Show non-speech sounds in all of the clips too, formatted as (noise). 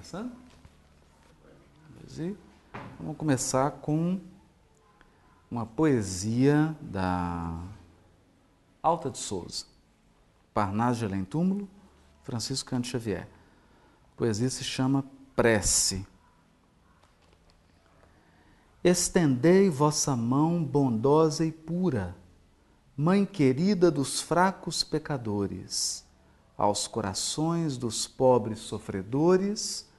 Começando? Vamos começar com uma poesia da Alta de Souza, Parnaso de Além Túmulo, Francisco Canto Xavier. A poesia se chama Prece. Estendei vossa mão bondosa e pura, Mãe querida dos fracos pecadores, aos corações dos pobres sofredores,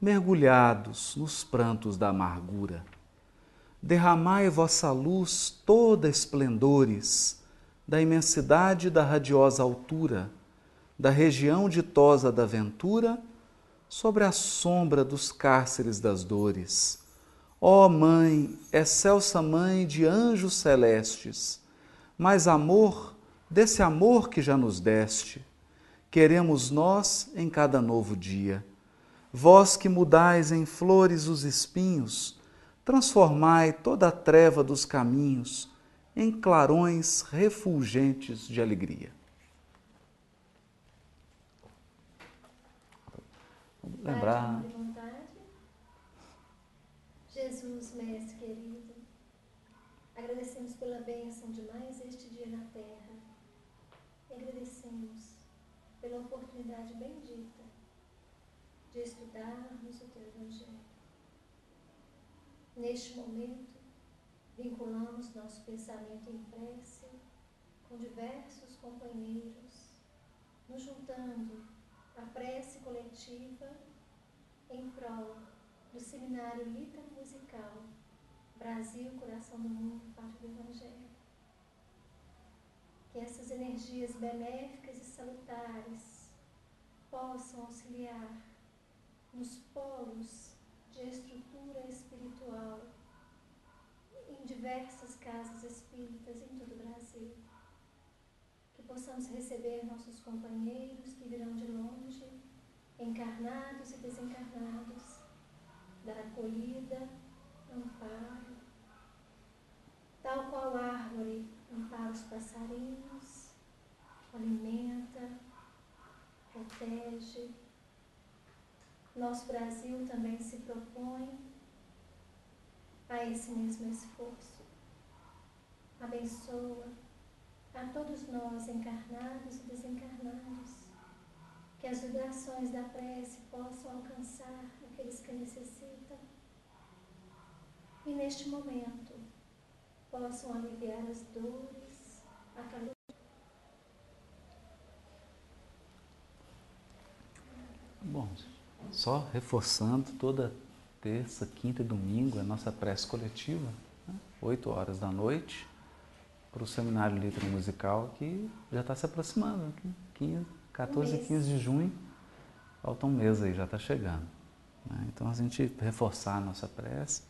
mergulhados nos prantos da amargura. Derramai vossa luz toda esplendores, da imensidade da radiosa altura, da região ditosa da ventura, sobre a sombra dos cárceres das dores. Ó Mãe, excelsa Mãe de anjos celestes, mais amor desse amor que já nos deste, queremos nós em cada novo dia. Vós que mudais em flores os espinhos, transformai toda a treva dos caminhos em clarões refulgentes de alegria. Vamos lembrar. Jesus, Mestre querido, agradecemos pela bênção de mais este dia na terra. E agradecemos pela oportunidade bendita de estudarmos o Teu Evangelho. Neste momento, vinculamos nosso pensamento em prece com diversos companheiros, nos juntando à prece coletiva em prol do Seminário Lita Musical Brasil, Coração do Mundo, Parte do Evangelho. Que essas energias benéficas e salutares possam auxiliar nos polos de estrutura espiritual em diversas casas espíritas em todo o Brasil. Que possamos receber nossos companheiros que virão de longe, encarnados e desencarnados, dar acolhida, amparo, tal qual árvore ampara os passarinhos, alimenta, protege. Nosso Brasil também se propõe a esse mesmo esforço. Abençoa a todos nós, encarnados e desencarnados, que as vibrações da prece possam alcançar aqueles que necessitam e neste momento possam aliviar as dores, a calor. Bom, só reforçando toda terça, quinta e domingo a nossa prece coletiva, né? 8 horas da noite, para o Seminário Litro Musical, que já está se aproximando, 15, 14 e 15 de junho, falta um mês aí, já está chegando. Né? Então a gente reforçar a nossa prece,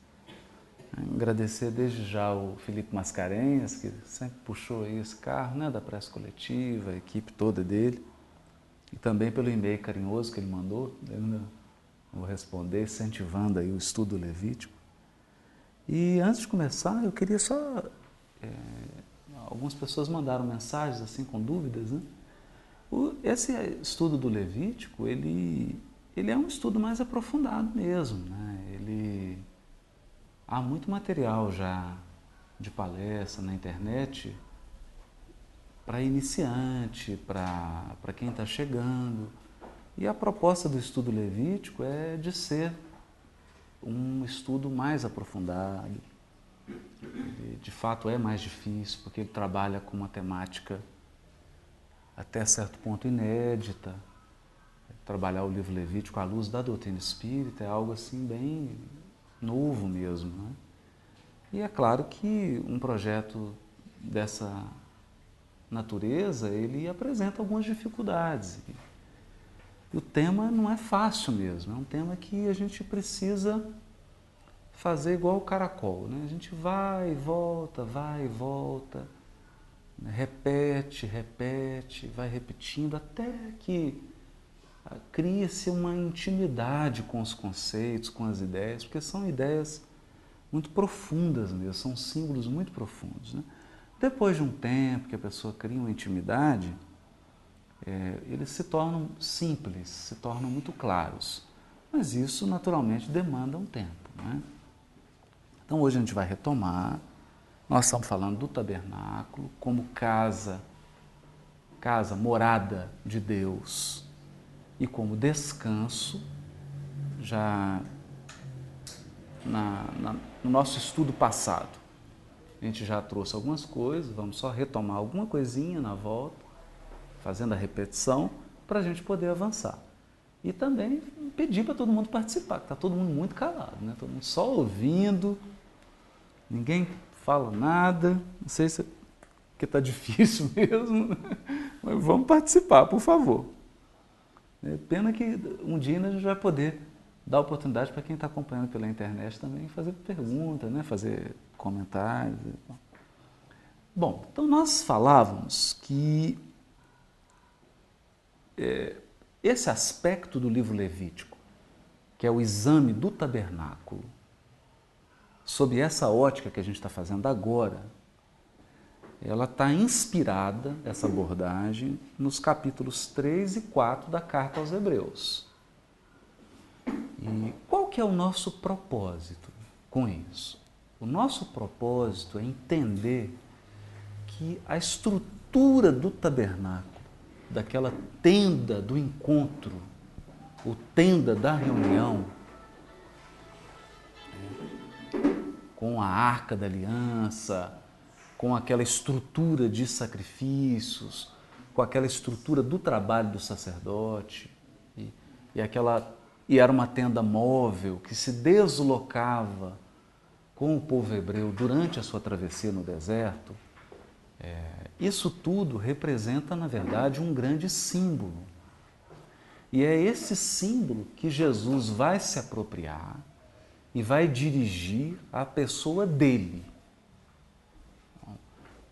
né? agradecer desde já o Felipe Mascarenhas, que sempre puxou aí esse carro né, da prece coletiva, a equipe toda dele, e também pelo e-mail carinhoso que ele mandou, ele vou responder, incentivando aí o estudo levítico. E antes de começar, eu queria só. É, algumas pessoas mandaram mensagens assim com dúvidas, né? O, esse estudo do Levítico, ele, ele é um estudo mais aprofundado mesmo, né? Ele há muito material já de palestra na internet para iniciante, para quem está chegando. E a proposta do estudo levítico é de ser um estudo mais aprofundado. Ele, de fato, é mais difícil, porque ele trabalha com uma temática até certo ponto inédita. Trabalhar o livro levítico à luz da doutrina espírita é algo assim bem novo mesmo. Né? E é claro que um projeto dessa natureza, ele apresenta algumas dificuldades. E o tema não é fácil mesmo, é um tema que a gente precisa fazer igual o caracol. Né? A gente vai e volta, vai e volta, né? repete, repete, vai repetindo até que cria-se uma intimidade com os conceitos, com as ideias, porque são ideias muito profundas mesmo, são símbolos muito profundos. Né? Depois de um tempo que a pessoa cria uma intimidade, é, eles se tornam simples, se tornam muito claros. mas isso naturalmente demanda um tempo. Né? Então hoje a gente vai retomar. Nós estamos falando do tabernáculo como casa, casa, morada de Deus e como descanso, já na, na, no nosso estudo passado. A gente já trouxe algumas coisas, vamos só retomar alguma coisinha na volta, fazendo a repetição, para a gente poder avançar. E também pedir para todo mundo participar, que está todo mundo muito calado, né? todo mundo só ouvindo, ninguém fala nada, não sei se é porque está (laughs) difícil mesmo, mas vamos participar, por favor. É pena que um dia a gente vai poder dar oportunidade para quem está acompanhando pela internet também fazer perguntas, né? fazer comentários. Bom, então nós falávamos que é, esse aspecto do livro Levítico, que é o exame do tabernáculo, sob essa ótica que a gente está fazendo agora, ela está inspirada, essa abordagem, nos capítulos 3 e 4 da Carta aos Hebreus. E qual que é o nosso propósito com isso? O nosso propósito é entender que a estrutura do tabernáculo, daquela tenda do encontro, o tenda da reunião, com a arca da aliança, com aquela estrutura de sacrifícios, com aquela estrutura do trabalho do sacerdote, e, e aquela e era uma tenda móvel que se deslocava com o povo hebreu durante a sua travessia no deserto, é, isso tudo representa, na verdade, um grande símbolo. E é esse símbolo que Jesus vai se apropriar e vai dirigir à pessoa dele.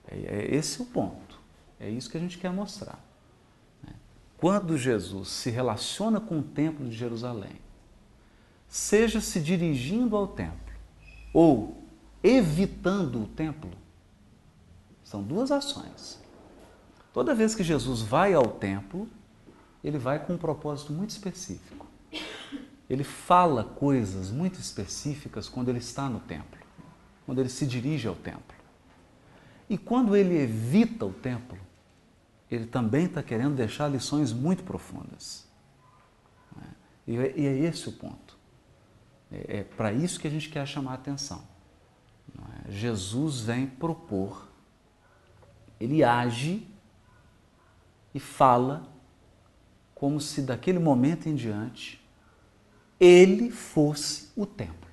É, é esse o ponto. É isso que a gente quer mostrar. Quando Jesus se relaciona com o templo de Jerusalém, seja se dirigindo ao templo ou evitando o templo, são duas ações. Toda vez que Jesus vai ao templo, ele vai com um propósito muito específico. Ele fala coisas muito específicas quando ele está no templo, quando ele se dirige ao templo. E quando ele evita o templo, ele também está querendo deixar lições muito profundas. Né? É, e é esse o ponto. É, é para isso que a gente quer chamar a atenção. É? Jesus vem propor, ele age e fala como se daquele momento em diante ele fosse o templo.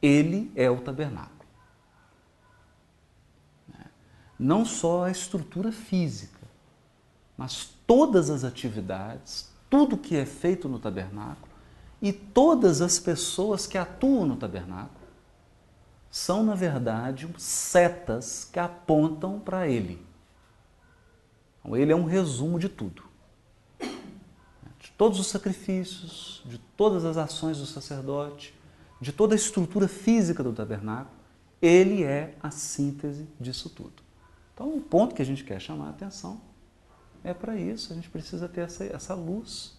Ele é o tabernáculo não só a estrutura física, mas todas as atividades, tudo que é feito no tabernáculo e todas as pessoas que atuam no tabernáculo são, na verdade, setas que apontam para ele. Então, ele é um resumo de tudo. De todos os sacrifícios, de todas as ações do sacerdote, de toda a estrutura física do tabernáculo, ele é a síntese disso tudo. Então, o ponto que a gente quer chamar a atenção é para isso, a gente precisa ter essa, essa luz.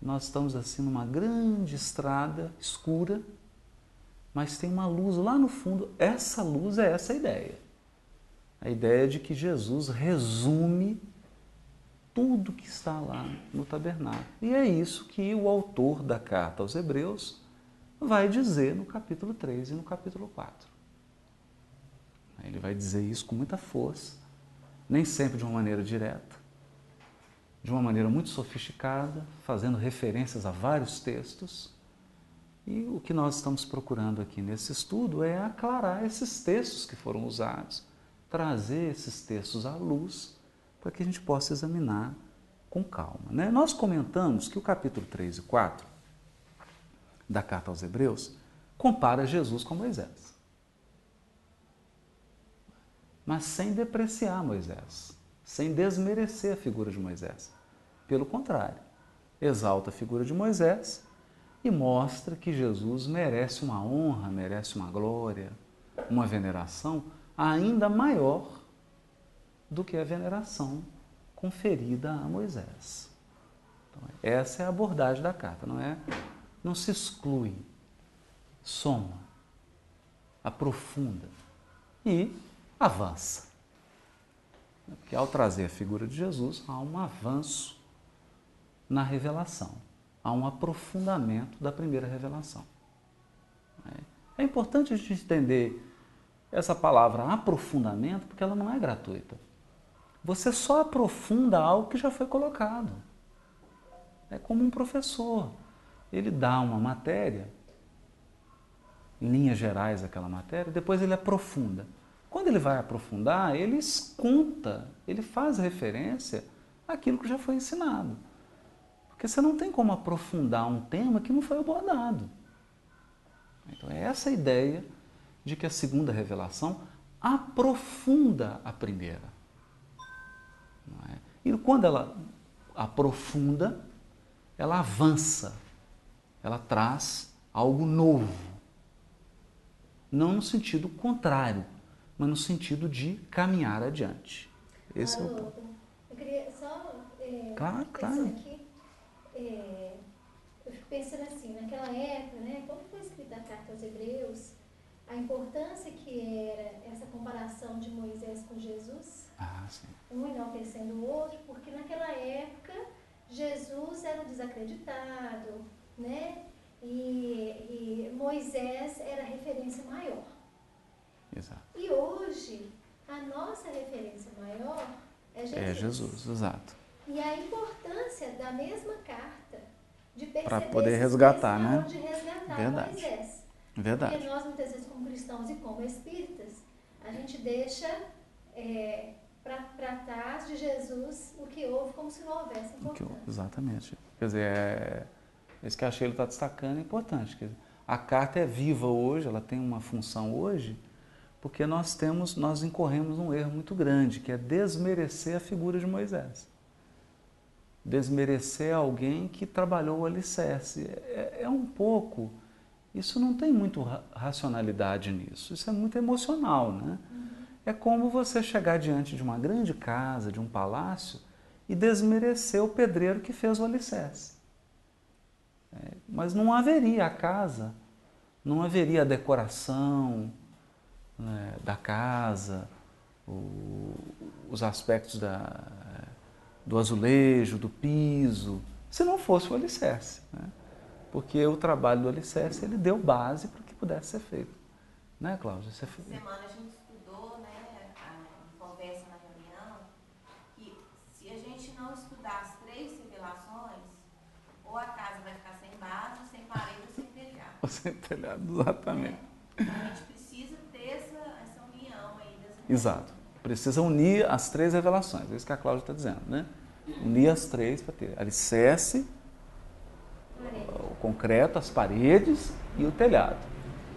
Nós estamos assim numa grande estrada escura, mas tem uma luz lá no fundo. Essa luz é essa ideia. A ideia de que Jesus resume tudo que está lá no tabernáculo. E é isso que o autor da carta aos Hebreus vai dizer no capítulo 3 e no capítulo 4. Ele vai dizer isso com muita força, nem sempre de uma maneira direta, de uma maneira muito sofisticada, fazendo referências a vários textos. E o que nós estamos procurando aqui nesse estudo é aclarar esses textos que foram usados, trazer esses textos à luz para que a gente possa examinar com calma. Né? Nós comentamos que o capítulo 3 e 4 da carta aos Hebreus compara Jesus com Moisés mas sem depreciar Moisés, sem desmerecer a figura de Moisés. Pelo contrário, exalta a figura de Moisés e mostra que Jesus merece uma honra, merece uma glória, uma veneração ainda maior do que a veneração conferida a Moisés. Então, Essa é a abordagem da carta, não é? Não se exclui, soma, aprofunda e avança. Porque ao trazer a figura de Jesus, há um avanço na revelação, há um aprofundamento da primeira revelação. É importante a gente entender essa palavra aprofundamento, porque ela não é gratuita. Você só aprofunda algo que já foi colocado. É como um professor. Ele dá uma matéria, linhas gerais aquela matéria, depois ele aprofunda. Quando ele vai aprofundar, ele conta, ele faz referência àquilo que já foi ensinado. Porque você não tem como aprofundar um tema que não foi abordado. Então é essa a ideia de que a segunda revelação aprofunda a primeira. É? E quando ela aprofunda, ela avança, ela traz algo novo. Não no sentido contrário, mas no sentido de caminhar adiante. Esse é o ponto. Eu queria só. É, claro, claro. Aqui, é, eu fico pensando assim, naquela época, né, quando foi escrita a carta aos Hebreus, a importância que era essa comparação de Moisés com Jesus, ah, um enaltecendo o outro, porque naquela época Jesus era desacreditado, né? E, e Moisés era a referência maior. Exato. E hoje, a nossa referência maior é Jesus. É Jesus, exato. E a importância da mesma carta de Para poder resgatar, né? De resgatar Verdade. Moisés. Verdade. Porque nós, muitas vezes, como cristãos e como espíritas, a gente deixa é, para trás de Jesus o que houve como se não houvesse importância. Exatamente. Quer dizer, é, isso que a Sheila está destacando é importante. Dizer, a carta é viva hoje, ela tem uma função hoje, porque nós temos, nós incorremos um erro muito grande, que é desmerecer a figura de Moisés. Desmerecer alguém que trabalhou o alicerce. É, é um pouco, isso não tem muito racionalidade nisso, isso é muito emocional, né? É como você chegar diante de uma grande casa, de um palácio, e desmerecer o pedreiro que fez o alicerce. É, mas não haveria a casa, não haveria a decoração né, da casa, o, os aspectos da, do azulejo, do piso, se não fosse o alicerce. Né? Porque o trabalho do alicerce ele deu base para que pudesse ser feito. Né, Cláudia? Você... Semana a gente estudou, né, em conversa na reunião, que se a gente não estudar as três revelações, ou a casa vai ficar sem base, sem parede ou sem telhado. Ou sem telhado, exatamente. É. A gente precisa ter essa, essa união aí das Exato. Precisa unir as três revelações, é isso que a Cláudia está dizendo, né? Unir as três para ter alicerce, o concreto, as paredes e o telhado,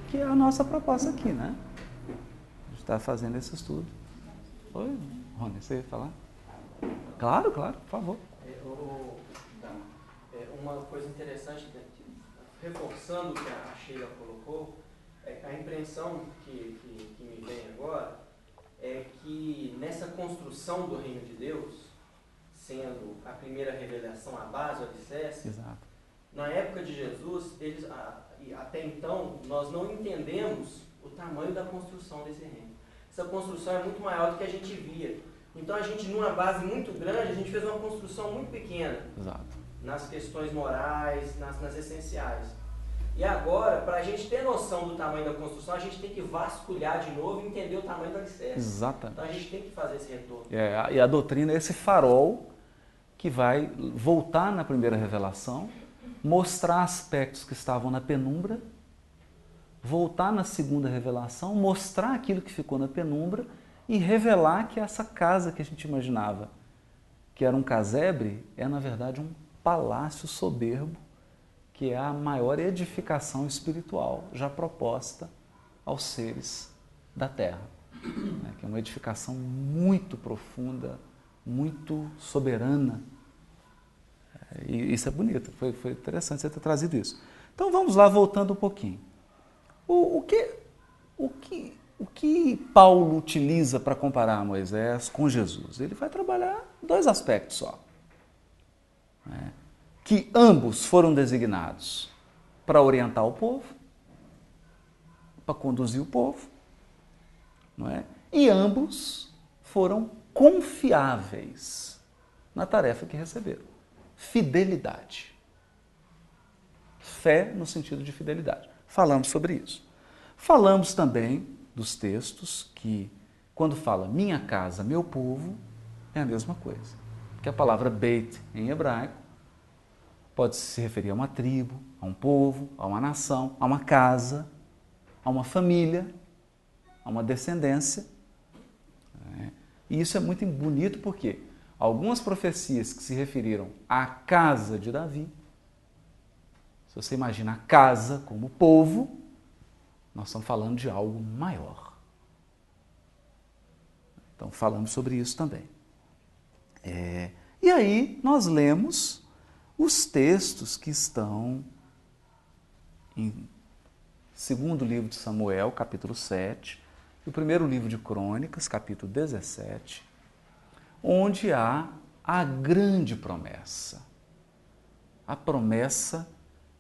que é a nossa proposta aqui, né? A gente está fazendo esse estudo. Oi, Rony, você ia falar? Claro, claro, por favor. É, é, uma coisa interessante, né, reforçando o que a Sheila colocou, é a impressão que, que, que me vem agora é que nessa construção do reino de Deus, sendo a primeira revelação a base, o alicerce, Exato. na época de Jesus, eles, até então, nós não entendemos o tamanho da construção desse reino. Essa construção é muito maior do que a gente via. Então a gente, numa base muito grande, a gente fez uma construção muito pequena. Exato. Nas questões morais, nas, nas essenciais. E agora, para a gente ter noção do tamanho da construção, a gente tem que vasculhar de novo e entender o tamanho do alicerce. Exatamente. Então a gente tem que fazer esse retorno. É, e a doutrina é esse farol que vai voltar na primeira revelação, mostrar aspectos que estavam na penumbra, voltar na segunda revelação, mostrar aquilo que ficou na penumbra e revelar que essa casa que a gente imaginava que era um casebre é na verdade um palácio soberbo que é a maior edificação espiritual já proposta aos seres da Terra, né? que é uma edificação muito profunda, muito soberana. E isso é bonito, foi, foi interessante você ter trazido isso. Então vamos lá, voltando um pouquinho. O, o, que, o, que, o que Paulo utiliza para comparar Moisés com Jesus? Ele vai trabalhar dois aspectos só. Né? Que ambos foram designados para orientar o povo, para conduzir o povo, não é? E ambos foram confiáveis na tarefa que receberam. Fidelidade. Fé no sentido de fidelidade. Falamos sobre isso. Falamos também dos textos que, quando fala minha casa, meu povo, é a mesma coisa. Porque a palavra Beit em hebraico pode se referir a uma tribo, a um povo, a uma nação, a uma casa, a uma família, a uma descendência. É. E isso é muito bonito porque algumas profecias que se referiram à casa de Davi, se você imagina a casa como povo, nós estamos falando de algo maior. Então falamos sobre isso também. É, e aí nós lemos os textos que estão em segundo livro de Samuel, capítulo 7, e o primeiro livro de Crônicas, capítulo 17, onde há a grande promessa. A promessa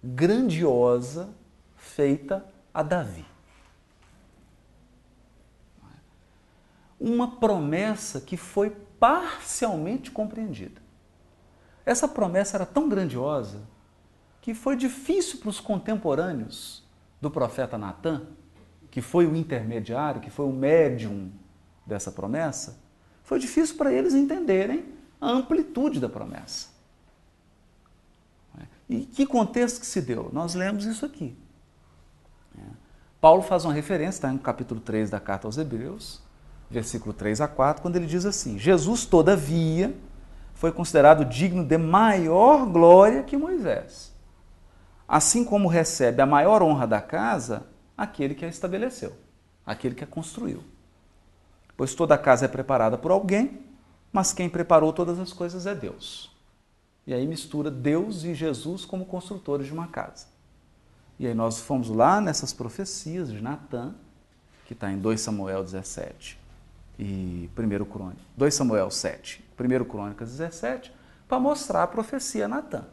grandiosa feita a Davi. Uma promessa que foi parcialmente compreendida. Essa promessa era tão grandiosa que foi difícil para os contemporâneos do profeta Natan, que foi o intermediário, que foi o médium dessa promessa, foi difícil para eles entenderem a amplitude da promessa. E que contexto que se deu? Nós lemos isso aqui. Paulo faz uma referência, está no capítulo 3 da carta aos Hebreus, versículo 3 a 4, quando ele diz assim: Jesus, todavia, foi considerado digno de maior glória que Moisés, assim como recebe a maior honra da casa aquele que a estabeleceu, aquele que a construiu. Pois toda casa é preparada por alguém, mas quem preparou todas as coisas é Deus. E aí mistura Deus e Jesus como construtores de uma casa. E aí nós fomos lá nessas profecias de Natan, que está em 2 Samuel 17 e 1 Crônicas, 2 Samuel 7, 1 Crônicas 17, para mostrar a profecia a Natan.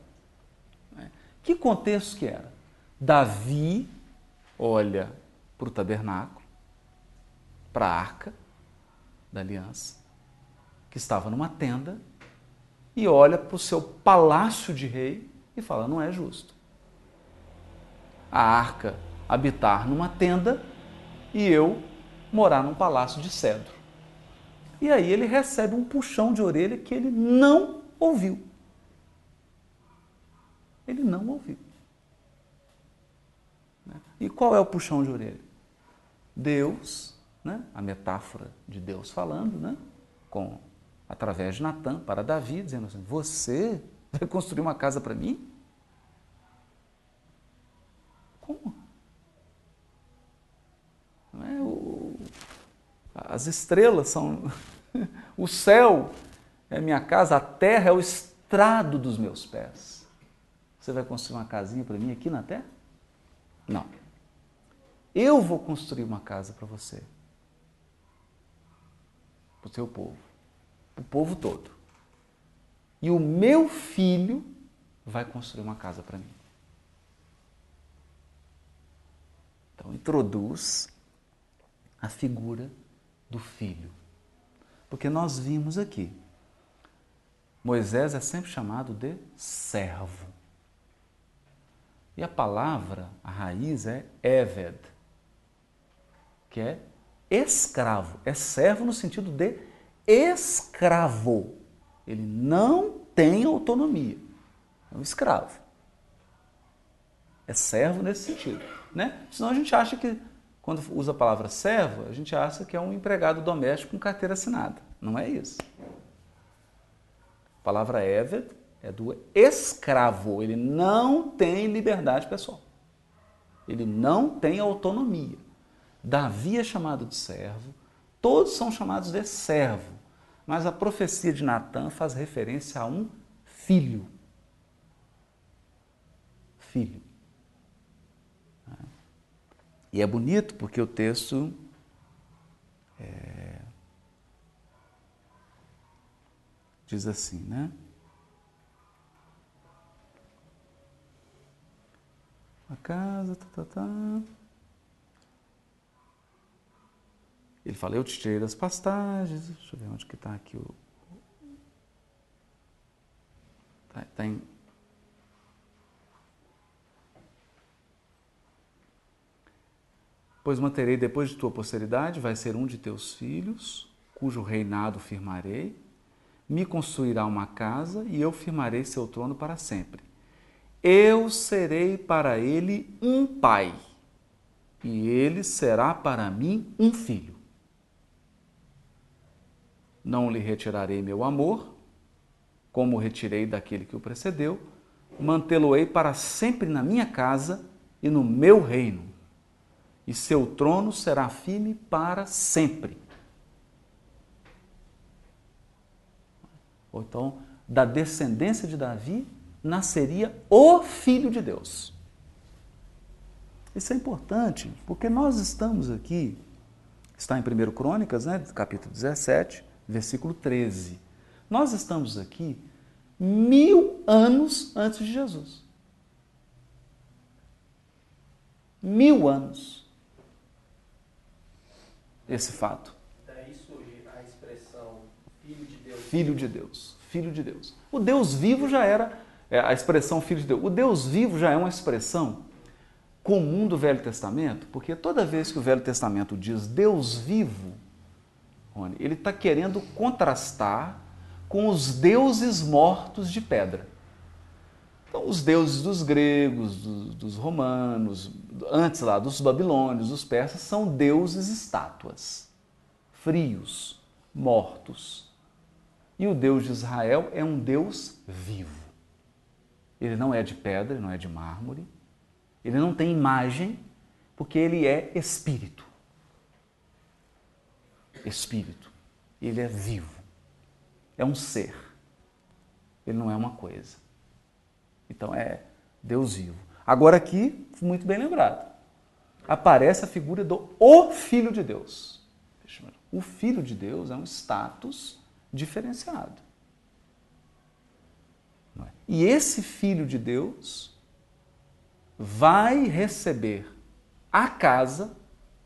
Né? Que contexto que era? Davi olha para o tabernáculo, para a arca da aliança, que estava numa tenda, e olha para o seu palácio de rei e fala: não é justo. A arca habitar numa tenda e eu morar num palácio de cedro. E aí ele recebe um puxão de orelha que ele não ouviu. Ele não ouviu. Né? E qual é o puxão de orelha? Deus, né? a metáfora de Deus falando, né? com, através de Natan para Davi, dizendo assim: Você vai construir uma casa para mim? Como? Não é? O, as estrelas são. (laughs) o céu é minha casa, a terra é o estrado dos meus pés. Você vai construir uma casinha para mim aqui na terra? Não. Eu vou construir uma casa para você. Para o seu povo. Para o povo todo. E o meu filho vai construir uma casa para mim. Então, introduz a figura do filho. Porque nós vimos aqui, Moisés é sempre chamado de servo. E a palavra, a raiz é Eved, que é escravo. É servo no sentido de escravo. Ele não tem autonomia. É um escravo. É servo nesse sentido. Né? Senão a gente acha que quando usa a palavra servo, a gente acha que é um empregado doméstico com carteira assinada. Não é isso. A palavra Eved é do escravo. Ele não tem liberdade pessoal. Ele não tem autonomia. Davi é chamado de servo, todos são chamados de servo. Mas a profecia de Natan faz referência a um filho. Filho. E é bonito porque o texto é, diz assim, né? A casa, tá, tá, tá. Ele fala, eu te tirei das pastagens. Deixa eu ver onde que está aqui o. Está tá em. Pois manterei depois de tua posteridade, vai ser um de teus filhos, cujo reinado firmarei. Me construirá uma casa e eu firmarei seu trono para sempre. Eu serei para ele um pai, e ele será para mim um filho. Não lhe retirarei meu amor, como retirei daquele que o precedeu, mantê-lo-ei para sempre na minha casa e no meu reino, e seu trono será firme para sempre. Ou então, da descendência de Davi nasceria o Filho de Deus. Isso é importante, porque nós estamos aqui, está em 1 Crônicas, né, capítulo 17, versículo 13. Nós estamos aqui mil anos antes de Jesus. Mil anos. Esse fato. Daí surge a expressão Filho de Deus. Filho de Deus. Filho de Deus. O Deus vivo já era é, a expressão Filho de Deus. O Deus vivo já é uma expressão comum do Velho Testamento, porque toda vez que o Velho Testamento diz Deus vivo, Rony, ele está querendo contrastar com os deuses mortos de pedra. Então, os deuses dos gregos, dos, dos romanos, antes lá dos babilônios, dos persas, são deuses estátuas, frios, mortos. E o Deus de Israel é um Deus vivo. Ele não é de pedra, não é de mármore, ele não tem imagem, porque ele é espírito espírito. Ele é vivo. É um ser. Ele não é uma coisa. Então é Deus vivo. Agora aqui, muito bem lembrado, aparece a figura do o Filho de Deus. O Filho de Deus é um status diferenciado. É? E esse Filho de Deus vai receber a casa,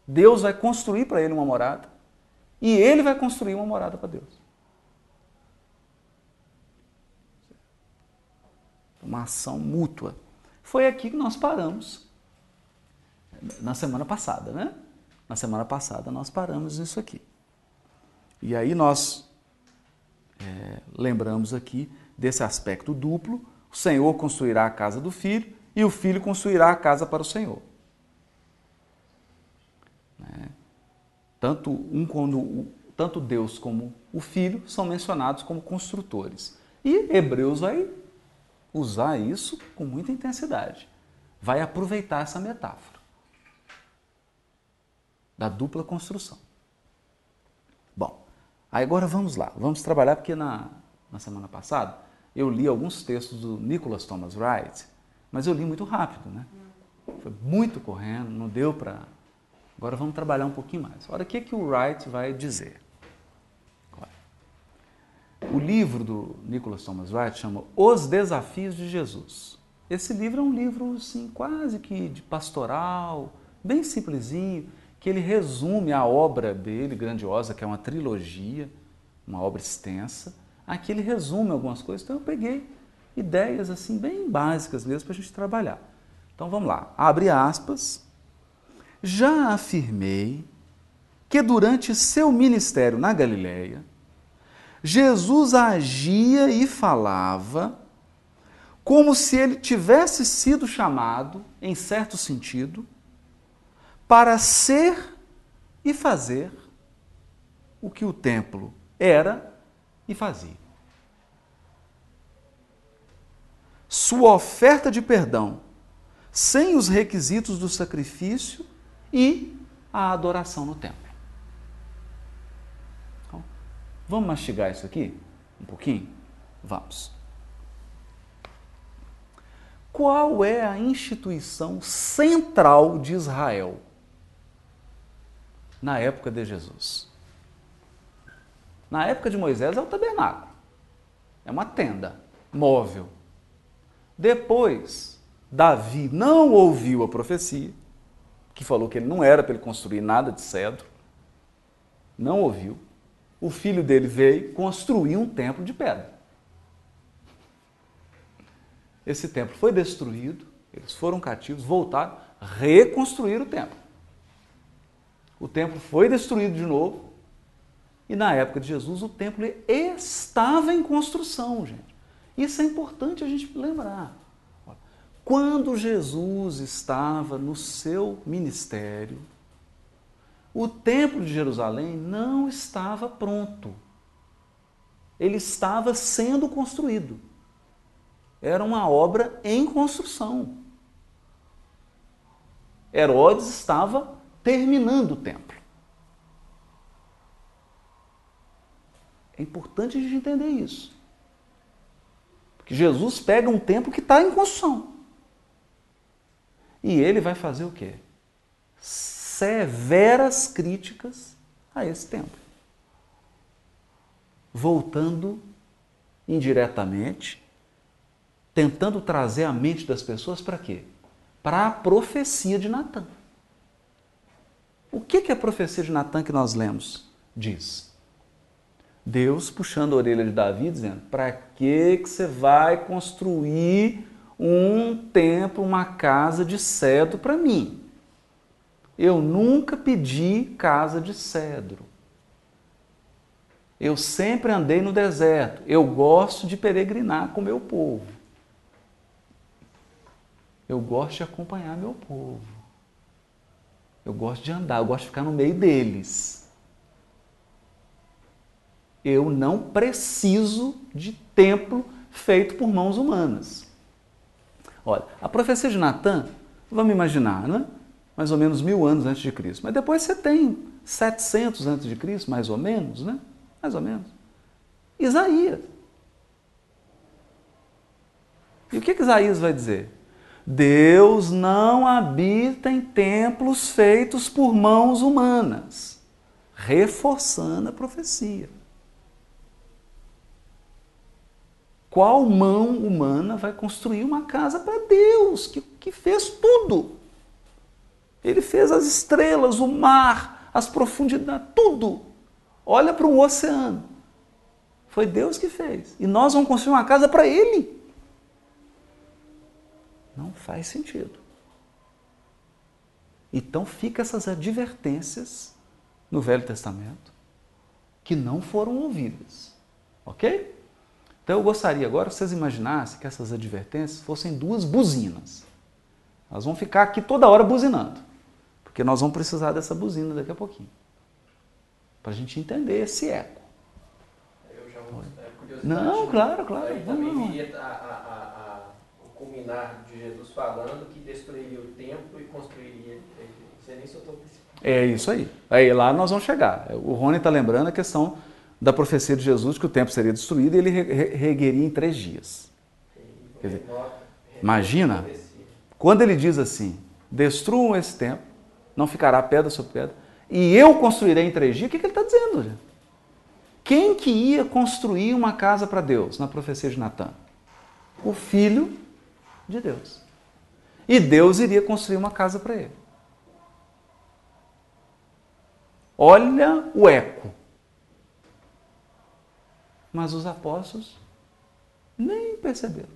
Deus vai construir para ele uma morada, e ele vai construir uma morada para Deus. Uma ação mútua. Foi aqui que nós paramos. Na semana passada, né? Na semana passada nós paramos nisso aqui. E aí nós é, lembramos aqui desse aspecto duplo: o Senhor construirá a casa do filho e o filho construirá a casa para o Senhor. Né? Tanto um quando tanto Deus como o Filho são mencionados como construtores. E Hebreus vai usar isso com muita intensidade. Vai aproveitar essa metáfora da dupla construção. Bom, agora vamos lá, vamos trabalhar porque na, na semana passada eu li alguns textos do Nicholas Thomas Wright, mas eu li muito rápido, né? Foi muito correndo, não deu para Agora vamos trabalhar um pouquinho mais. Olha o que, que o Wright vai dizer. O livro do Nicholas Thomas Wright chama Os Desafios de Jesus. Esse livro é um livro assim, quase que de pastoral, bem simplesinho, que ele resume a obra dele, grandiosa, que é uma trilogia, uma obra extensa. Aqui ele resume algumas coisas, então eu peguei ideias assim bem básicas mesmo para a gente trabalhar. Então vamos lá, abre aspas, já afirmei que durante seu ministério na Galileia, Jesus agia e falava como se ele tivesse sido chamado, em certo sentido, para ser e fazer o que o templo era e fazia. Sua oferta de perdão, sem os requisitos do sacrifício, e a adoração no templo. Então, vamos mastigar isso aqui um pouquinho? Vamos. Qual é a instituição central de Israel na época de Jesus? Na época de Moisés é o tabernáculo. É uma tenda móvel. Depois, Davi não ouviu a profecia, que falou que ele não era para ele construir nada de cedro. Não ouviu. O filho dele veio construir um templo de pedra. Esse templo foi destruído, eles foram cativos, voltaram, reconstruíram o templo. O templo foi destruído de novo, e na época de Jesus o templo estava em construção, gente. Isso é importante a gente lembrar. Quando Jesus estava no seu ministério, o templo de Jerusalém não estava pronto. Ele estava sendo construído. Era uma obra em construção. Herodes estava terminando o templo. É importante a gente entender isso. Porque Jesus pega um templo que está em construção. E ele vai fazer o quê? Severas críticas a esse templo. Voltando indiretamente, tentando trazer a mente das pessoas para quê? Para a profecia de Natan. O que, que a profecia de Natan que nós lemos diz? Deus puxando a orelha de Davi, dizendo: para que, que você vai construir um templo, uma casa de cedro para mim? Eu nunca pedi casa de cedro. Eu sempre andei no deserto. Eu gosto de peregrinar com meu povo. Eu gosto de acompanhar meu povo. Eu gosto de andar, eu gosto de ficar no meio deles. Eu não preciso de templo feito por mãos humanas. Olha, a profecia de Natan, vamos imaginar, né? Mais ou menos mil anos antes de Cristo. Mas depois você tem 700 antes de Cristo, mais ou menos, né? Mais ou menos. Isaías. E o que, que Isaías vai dizer? Deus não habita em templos feitos por mãos humanas, reforçando a profecia. Qual mão humana vai construir uma casa para Deus, que, que fez tudo? Ele fez as estrelas, o mar, as profundidades, tudo. Olha para um oceano. Foi Deus que fez. E nós vamos construir uma casa para Ele. Não faz sentido. Então fica essas advertências no Velho Testamento que não foram ouvidas. Ok? Então eu gostaria agora que vocês imaginassem que essas advertências fossem duas buzinas. Elas vão ficar aqui toda hora buzinando. Porque nós vamos precisar dessa buzina daqui a pouquinho. Para a gente entender esse eco. Eu já vou, é, Não, claro, claro. Aí também viria a, a culminar de Jesus falando que destruiria o templo e construiria. Não nem se eu estou É isso aí. Aí lá nós vamos chegar. O Rony está lembrando a questão da profecia de Jesus que o templo seria destruído e ele regueria em três dias. Quer dizer, imagina quando ele diz assim: destruam esse templo, não ficará pedra sobre pedra, e eu construirei em três dias. O que, que ele está dizendo? Gente? Quem que ia construir uma casa para Deus na profecia de Natan? O filho de Deus. E Deus iria construir uma casa para ele. Olha o eco. Mas os apóstolos nem perceberam.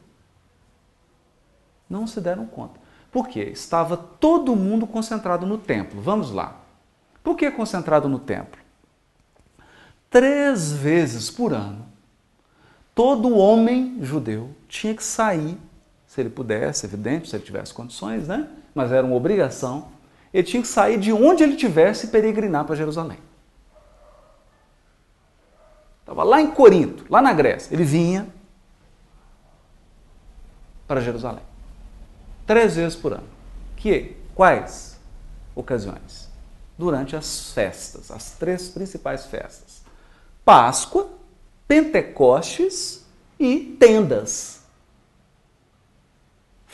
Não se deram conta. Por quê? Estava todo mundo concentrado no templo. Vamos lá. Por que concentrado no templo? Três vezes por ano, todo homem judeu tinha que sair se ele pudesse, evidente, se ele tivesse condições, né? Mas era uma obrigação. Ele tinha que sair de onde ele tivesse e peregrinar para Jerusalém. Estava lá em Corinto, lá na Grécia. Ele vinha para Jerusalém. Três vezes por ano. Que quais ocasiões? Durante as festas, as três principais festas: Páscoa, Pentecostes e tendas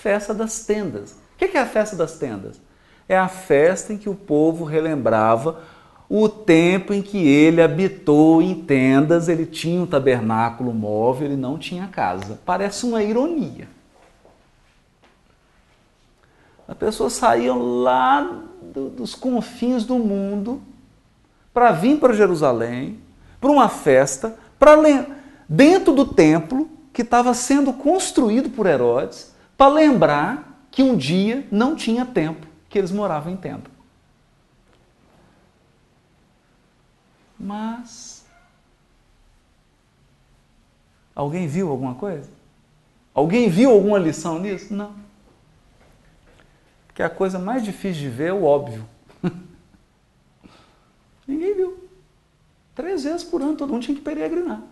festa das tendas. O que é a festa das tendas? É a festa em que o povo relembrava o tempo em que ele habitou em tendas, ele tinha um tabernáculo móvel, ele não tinha casa. Parece uma ironia. As pessoas saíam lá do, dos confins do mundo para vir para Jerusalém, para uma festa, para dentro do templo que estava sendo construído por Herodes, para lembrar que um dia não tinha templo, que eles moravam em tenda. Mas alguém viu alguma coisa? Alguém viu alguma lição nisso? Não. Porque a coisa mais difícil de ver é o óbvio. (laughs) Ninguém viu. Três vezes por ano todo mundo tinha que peregrinar.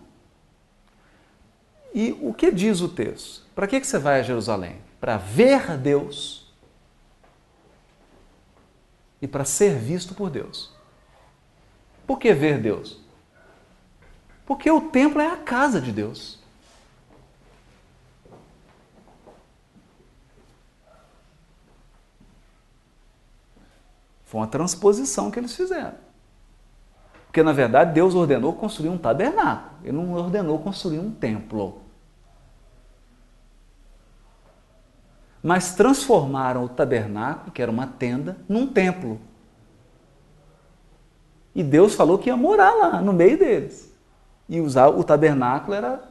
E o que diz o texto? Para que, que você vai a Jerusalém? Para ver Deus e para ser visto por Deus. Por que ver Deus? Porque o templo é a casa de Deus. Foi uma transposição que eles fizeram. Porque, na verdade, Deus ordenou construir um tabernáculo. Ele não ordenou construir um templo. Mas transformaram o tabernáculo, que era uma tenda, num templo. E Deus falou que ia morar lá, no meio deles. E usar o tabernáculo era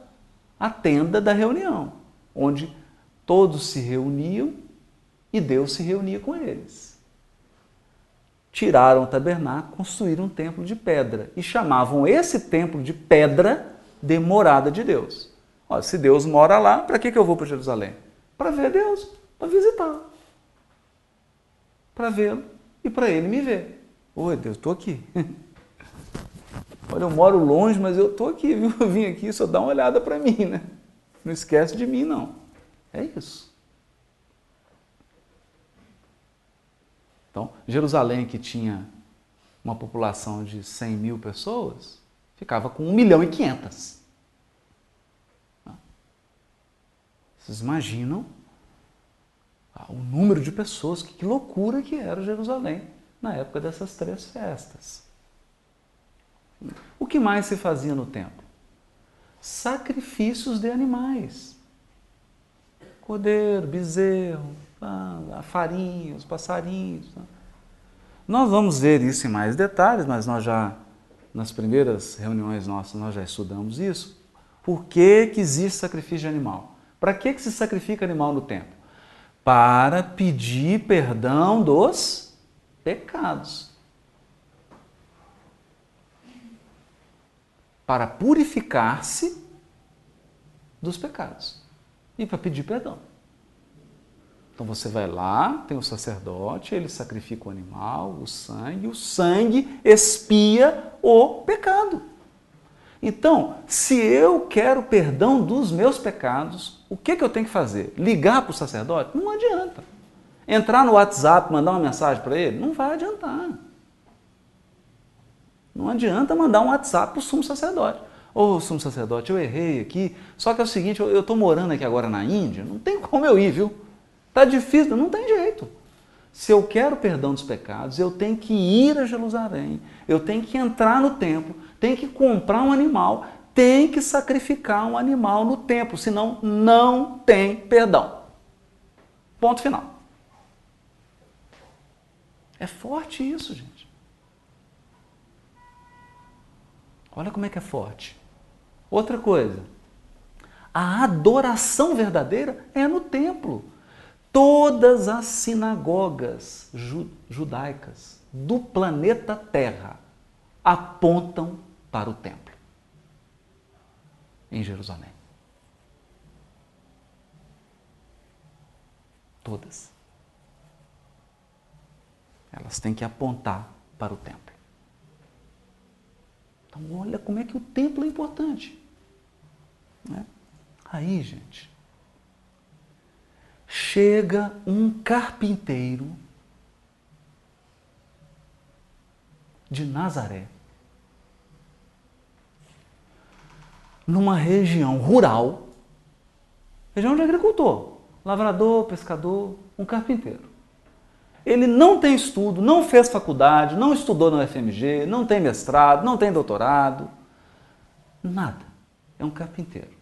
a tenda da reunião, onde todos se reuniam e Deus se reunia com eles tiraram o tabernáculo, construíram um templo de pedra e chamavam esse templo de pedra de morada de Deus. Olha, se Deus mora lá, para que, que eu vou para Jerusalém? Para ver Deus, para visitá-lo, para vê-lo e para ele me ver. Oi, Deus, estou aqui. (laughs) Olha, eu moro longe, mas eu estou aqui, viu? (laughs) Eu vim aqui só dar uma olhada para mim, né? Não esquece de mim, não. É isso. Então, Jerusalém, que tinha uma população de 100 mil pessoas, ficava com 1 milhão e 500. Vocês imaginam o número de pessoas, que loucura que era Jerusalém na época dessas três festas. O que mais se fazia no templo? Sacrifícios de animais. Cordeiro, bezerro, a farinha, os passarinhos. Né? Nós vamos ver isso em mais detalhes, mas nós já, nas primeiras reuniões nossas, nós já estudamos isso. Por que, que existe sacrifício de animal? Para que, que se sacrifica animal no templo? Para pedir perdão dos pecados. Para purificar-se dos pecados. E para pedir perdão. Então você vai lá, tem o sacerdote, ele sacrifica o animal, o sangue, o sangue expia o pecado. Então, se eu quero perdão dos meus pecados, o que, que eu tenho que fazer? Ligar para o sacerdote? Não adianta. Entrar no WhatsApp, mandar uma mensagem para ele? Não vai adiantar. Não adianta mandar um WhatsApp para o sumo sacerdote. Ô, oh, sumo sacerdote, eu errei aqui. Só que é o seguinte, eu estou morando aqui agora na Índia, não tem como eu ir, viu? Está difícil, não tem jeito. Se eu quero perdão dos pecados, eu tenho que ir a Jerusalém, eu tenho que entrar no templo, tenho que comprar um animal, tem que sacrificar um animal no templo, senão não tem perdão. Ponto final. É forte isso, gente. Olha como é que é forte. Outra coisa, a adoração verdadeira é no templo. Todas as sinagogas judaicas do planeta Terra apontam para o templo em Jerusalém. Todas. Elas têm que apontar para o templo. Então, olha como é que o templo é importante. Né? Aí, gente, chega um carpinteiro de Nazaré, numa região rural, região de agricultor, lavrador, pescador, um carpinteiro. Ele não tem estudo, não fez faculdade, não estudou no FMG, não tem mestrado, não tem doutorado, nada. É um carpinteiro.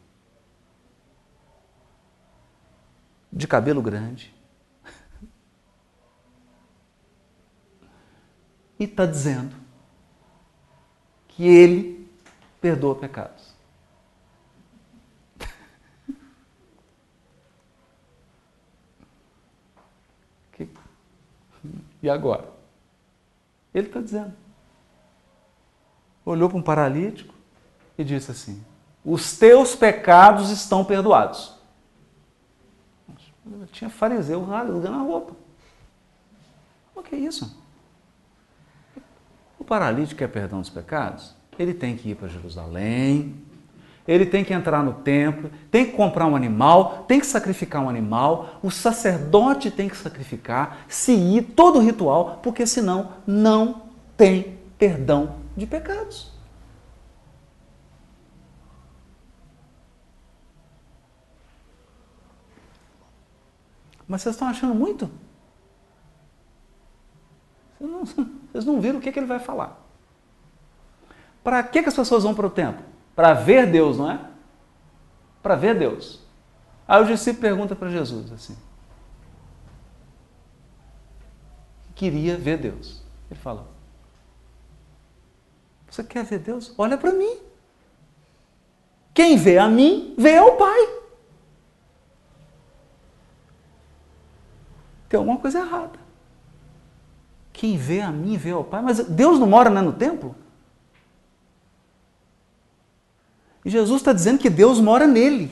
de cabelo grande. E está dizendo que ele perdoa pecados. E agora? Ele está dizendo. Olhou para um paralítico e disse assim: Os teus pecados estão perdoados. Tinha fariseu rasgando a roupa. O que é isso? O paralítico quer perdão dos pecados? Ele tem que ir para Jerusalém, ele tem que entrar no templo, tem que comprar um animal, tem que sacrificar um animal, o sacerdote tem que sacrificar, se ir, todo o ritual, porque senão não tem perdão de pecados. Mas vocês estão achando muito? Vocês não, vocês não viram o que, que ele vai falar. Para que, que as pessoas vão para o templo? Para ver Deus, não é? Para ver Deus. Aí o discípulo pergunta para Jesus assim: Queria ver Deus. Ele fala: Você quer ver Deus? Olha para mim. Quem vê a mim, vê ao Pai. Tem alguma coisa errada. Quem vê a mim, vê ao Pai. Mas Deus não mora né, no templo? E Jesus está dizendo que Deus mora nele.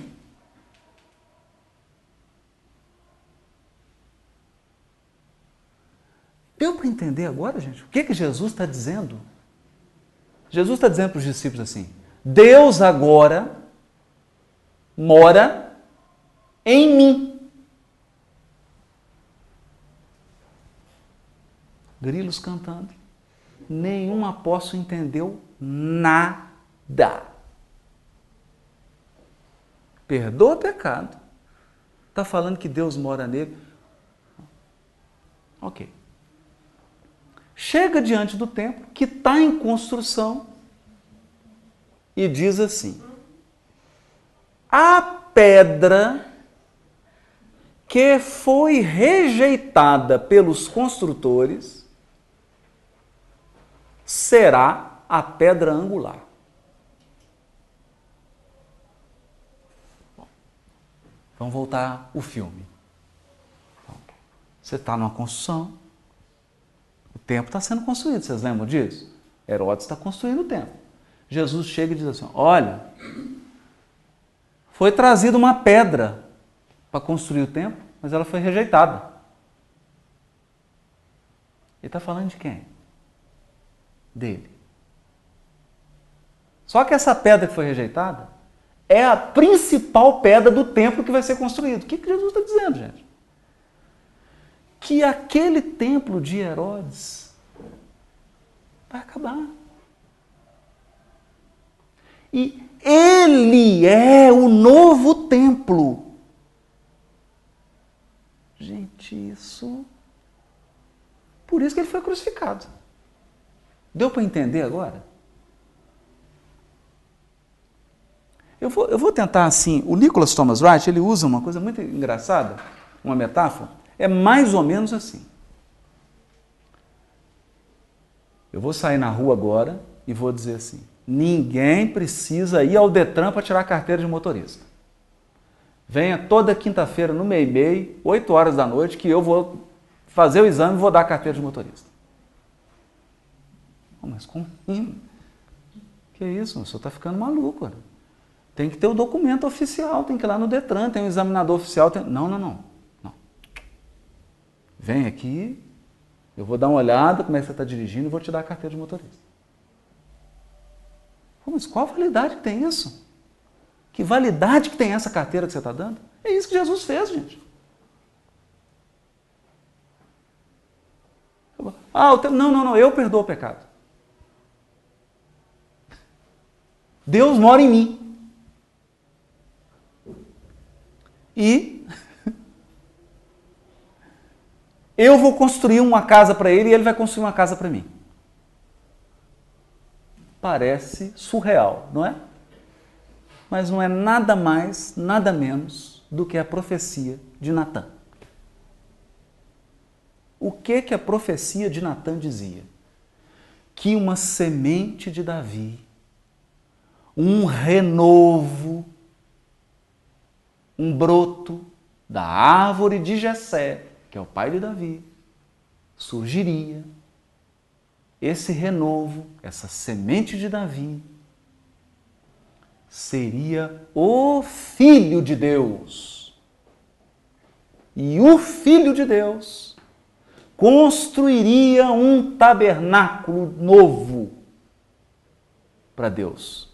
Deu para entender agora, gente? O que, que Jesus está dizendo? Jesus está dizendo para os discípulos assim: Deus agora mora em mim. Grilos cantando. Nenhum apóstolo entendeu nada. Perdoa o pecado. Está falando que Deus mora nele. Ok. Chega diante do templo, que está em construção, e diz assim: A pedra que foi rejeitada pelos construtores será a pedra angular. vamos voltar o filme. Você está numa construção, o templo está sendo construído, vocês lembram disso? Herodes está construindo o templo. Jesus chega e diz assim: Olha, foi trazida uma pedra para construir o templo, mas ela foi rejeitada. Ele está falando de quem? Dele. Só que essa pedra que foi rejeitada é a principal pedra do templo que vai ser construído. O que, Jesus está dizendo, gente? Que aquele templo de Herodes vai acabar. E ele é o novo templo. Gente, isso. Por isso que ele foi crucificado. Deu para entender agora? Eu vou, eu vou tentar assim. O Nicholas Thomas Wright ele usa uma coisa muito engraçada, uma metáfora. É mais ou menos assim. Eu vou sair na rua agora e vou dizer assim: ninguém precisa ir ao Detran para tirar a carteira de motorista. Venha toda quinta-feira no meio-meio, 8 horas da noite, que eu vou fazer o exame e vou dar a carteira de motorista. Mas como assim? Que isso? O senhor está ficando maluco. Cara. Tem que ter o documento oficial, tem que ir lá no Detran, tem um examinador oficial. Tem... Não, não, não, não. Vem aqui, eu vou dar uma olhada como é que você está dirigindo e vou te dar a carteira de motorista. Pô, mas qual validade que tem isso? Que validade que tem essa carteira que você está dando? É isso que Jesus fez, gente. Ah, não, não, não, eu perdoo o pecado. Deus mora em mim. E (laughs) eu vou construir uma casa para ele e ele vai construir uma casa para mim. Parece surreal, não é? Mas não é nada mais, nada menos do que a profecia de Natã. O que que a profecia de Natã dizia? que uma semente de Davi, um renovo, um broto da árvore de Jessé, que é o pai de Davi, surgiria. Esse renovo, essa semente de Davi, seria o Filho de Deus. E o Filho de Deus construiria um tabernáculo novo para Deus.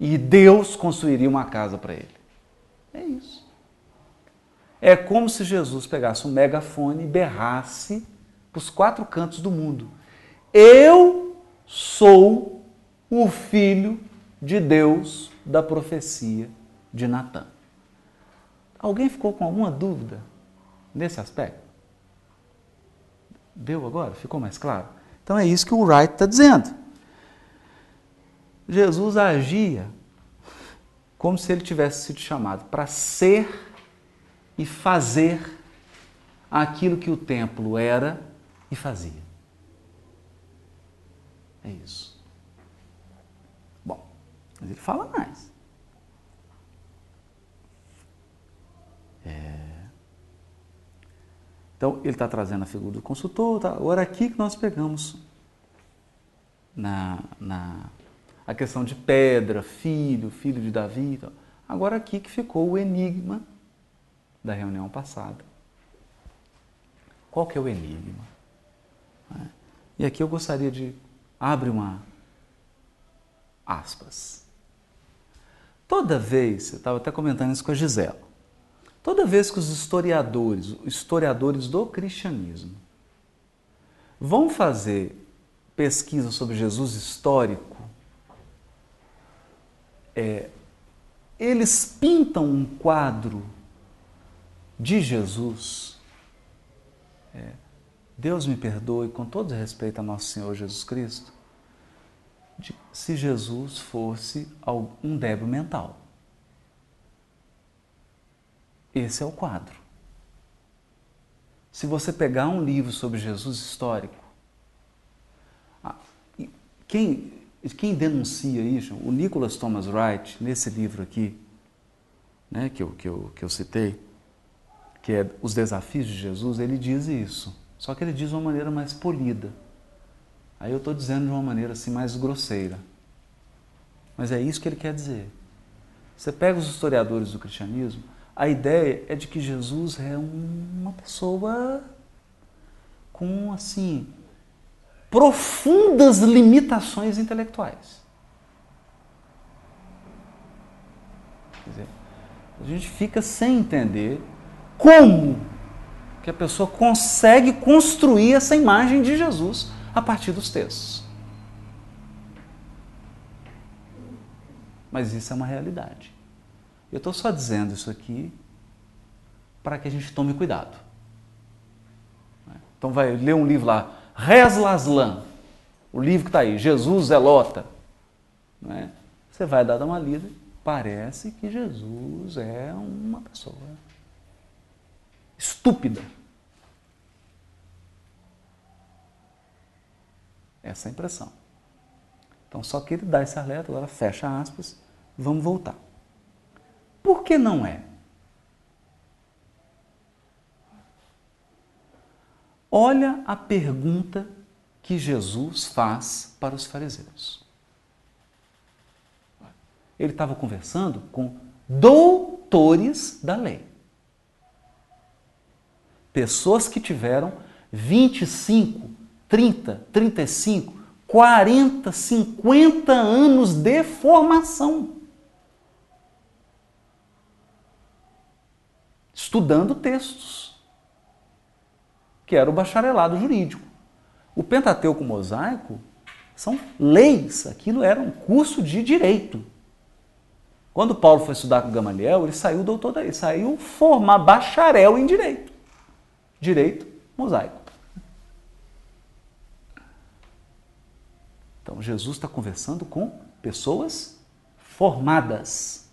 E Deus construiria uma casa para ele. É isso. É como se Jesus pegasse um megafone e berrasse para os quatro cantos do mundo: Eu sou o filho de Deus da profecia de Natan. Alguém ficou com alguma dúvida nesse aspecto? Deu agora? Ficou mais claro? Então é isso que o Wright está dizendo. Jesus agia como se ele tivesse sido chamado para ser e fazer aquilo que o templo era e fazia. É isso. Bom, mas ele fala mais. É... Então, ele está trazendo a figura do consultor. Tá? Agora, aqui que nós pegamos na, na a questão de pedra, filho, filho de Davi. Então. Agora, aqui que ficou o enigma da reunião passada. Qual que é o enigma? E aqui eu gostaria de abrir uma aspas. Toda vez, eu estava até comentando isso com a Gisela, toda vez que os historiadores, historiadores do cristianismo, vão fazer pesquisa sobre Jesus histórico, é, eles pintam um quadro de Jesus, é, Deus me perdoe, com todo respeito a nosso Senhor Jesus Cristo, de, se Jesus fosse um débil mental. Esse é o quadro. Se você pegar um livro sobre Jesus histórico, quem, quem denuncia isso, o Nicholas Thomas Wright, nesse livro aqui, né, que, eu, que, eu, que eu citei, que é Os Desafios de Jesus, ele diz isso. Só que ele diz de uma maneira mais polida. Aí eu estou dizendo de uma maneira assim mais grosseira. Mas é isso que ele quer dizer. Você pega os historiadores do cristianismo, a ideia é de que Jesus é uma pessoa com assim profundas limitações intelectuais. Quer dizer, a gente fica sem entender como que a pessoa consegue construir essa imagem de Jesus a partir dos textos. Mas isso é uma realidade. Eu estou só dizendo isso aqui para que a gente tome cuidado. Então vai ler um livro lá, Rez Laslan, o livro que está aí, Jesus Zelota. É? Você vai dar uma lida, parece que Jesus é uma pessoa estúpida. Essa é a impressão. Então, só que ele dá esse alerta, agora fecha aspas, vamos voltar. Por que não é? Olha a pergunta que Jesus faz para os fariseus. Ele estava conversando com doutores da lei pessoas que tiveram 25, 30, 35, 40, 50 anos de formação. Estudando textos, que era o bacharelado jurídico. O Pentateuco mosaico são leis, aquilo era um curso de direito. Quando Paulo foi estudar com Gamaliel, ele saiu doutor daí, saiu formar bacharel em direito direito mosaico. Então Jesus está conversando com pessoas formadas,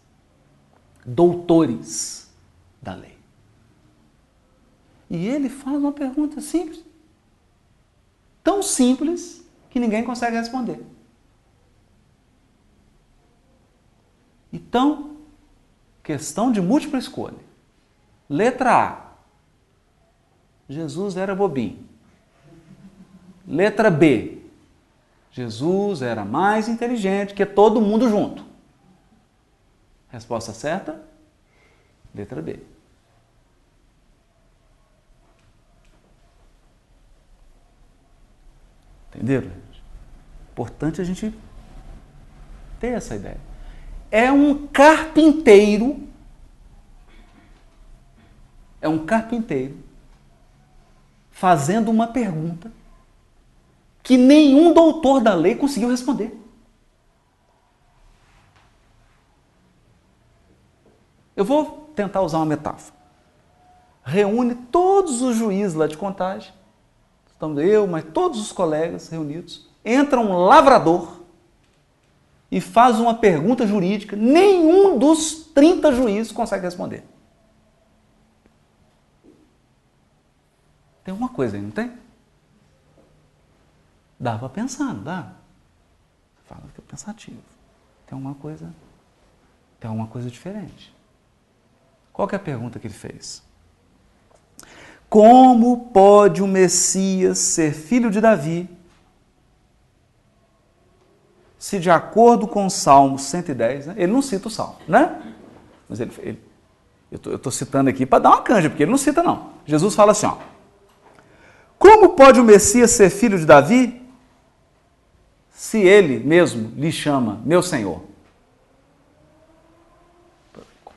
doutores da lei. E ele faz uma pergunta simples, tão simples que ninguém consegue responder. Então, questão de múltipla escolha. Letra A. Jesus era bobinho. Letra B. Jesus era mais inteligente que todo mundo junto. Resposta certa? Letra B. Entenderam? Importante a gente ter essa ideia. É um carpinteiro, é um carpinteiro fazendo uma pergunta que nenhum doutor da lei conseguiu responder. Eu vou tentar usar uma metáfora. Reúne todos os juízes lá de contagem estamos eu, mas todos os colegas reunidos, entra um lavrador e faz uma pergunta jurídica, nenhum dos 30 juízes consegue responder. Tem uma coisa aí, não tem? Dá para pensar, não dá? Fala que é pensativo. Tem uma coisa, tem uma coisa diferente. Qual é a pergunta que ele fez? Como pode o Messias ser filho de Davi? Se de acordo com o Salmo 110, né, ele não cita o Salmo, né? Mas ele, ele eu estou citando aqui para dar uma canja, porque ele não cita não. Jesus fala assim, ó. Como pode o Messias ser filho de Davi se ele mesmo lhe chama meu Senhor?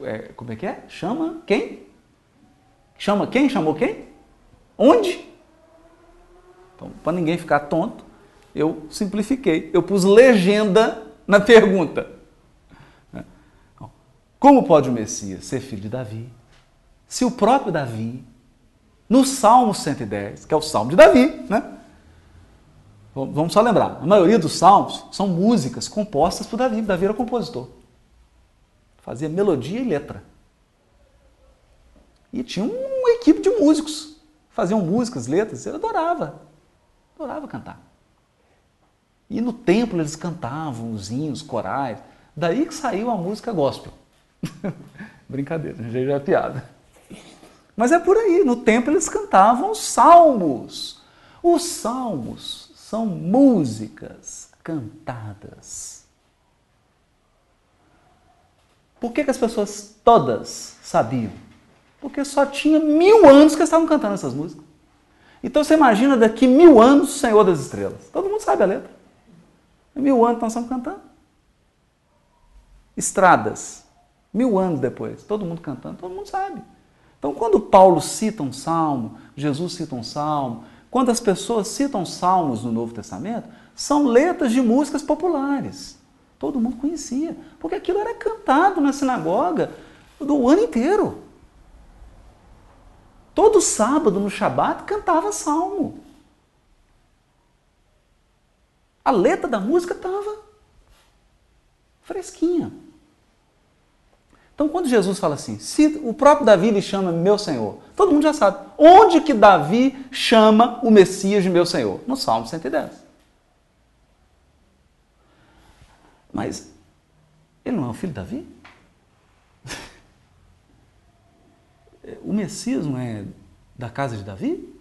É, como é que é? Chama quem? Chama quem? Chamou quem? Onde? Então, para ninguém ficar tonto, eu simplifiquei. Eu pus legenda na pergunta. Como pode o Messias ser filho de Davi? Se o próprio Davi, no Salmo 110, que é o Salmo de Davi, né? Vamos só lembrar, a maioria dos salmos são músicas compostas por Davi. Davi era compositor. Fazia melodia e letra. E tinha uma equipe de músicos. Faziam músicas, letras. Eu adorava. Adorava cantar. E no templo eles cantavam os hinos, corais. Daí que saiu a música gospel. (laughs) Brincadeira, já é piada. Mas é por aí, no templo eles cantavam os salmos. Os salmos são músicas cantadas. Por que, que as pessoas todas sabiam? Porque só tinha mil anos que eles estavam cantando essas músicas. Então você imagina daqui mil anos o Senhor das Estrelas. Todo mundo sabe a letra. Mil anos nós estamos cantando. Estradas. Mil anos depois, todo mundo cantando, todo mundo sabe. Então, quando Paulo cita um salmo, Jesus cita um salmo, quando as pessoas citam salmos no Novo Testamento, são letras de músicas populares. Todo mundo conhecia, porque aquilo era cantado na sinagoga do ano inteiro. Todo sábado no Shabat cantava salmo. A letra da música estava fresquinha. Então, quando Jesus fala assim, se o próprio Davi lhe chama meu Senhor, todo mundo já sabe. Onde que Davi chama o Messias de meu Senhor? No Salmo 110. Mas ele não é o filho de Davi? O Messias não é da casa de Davi?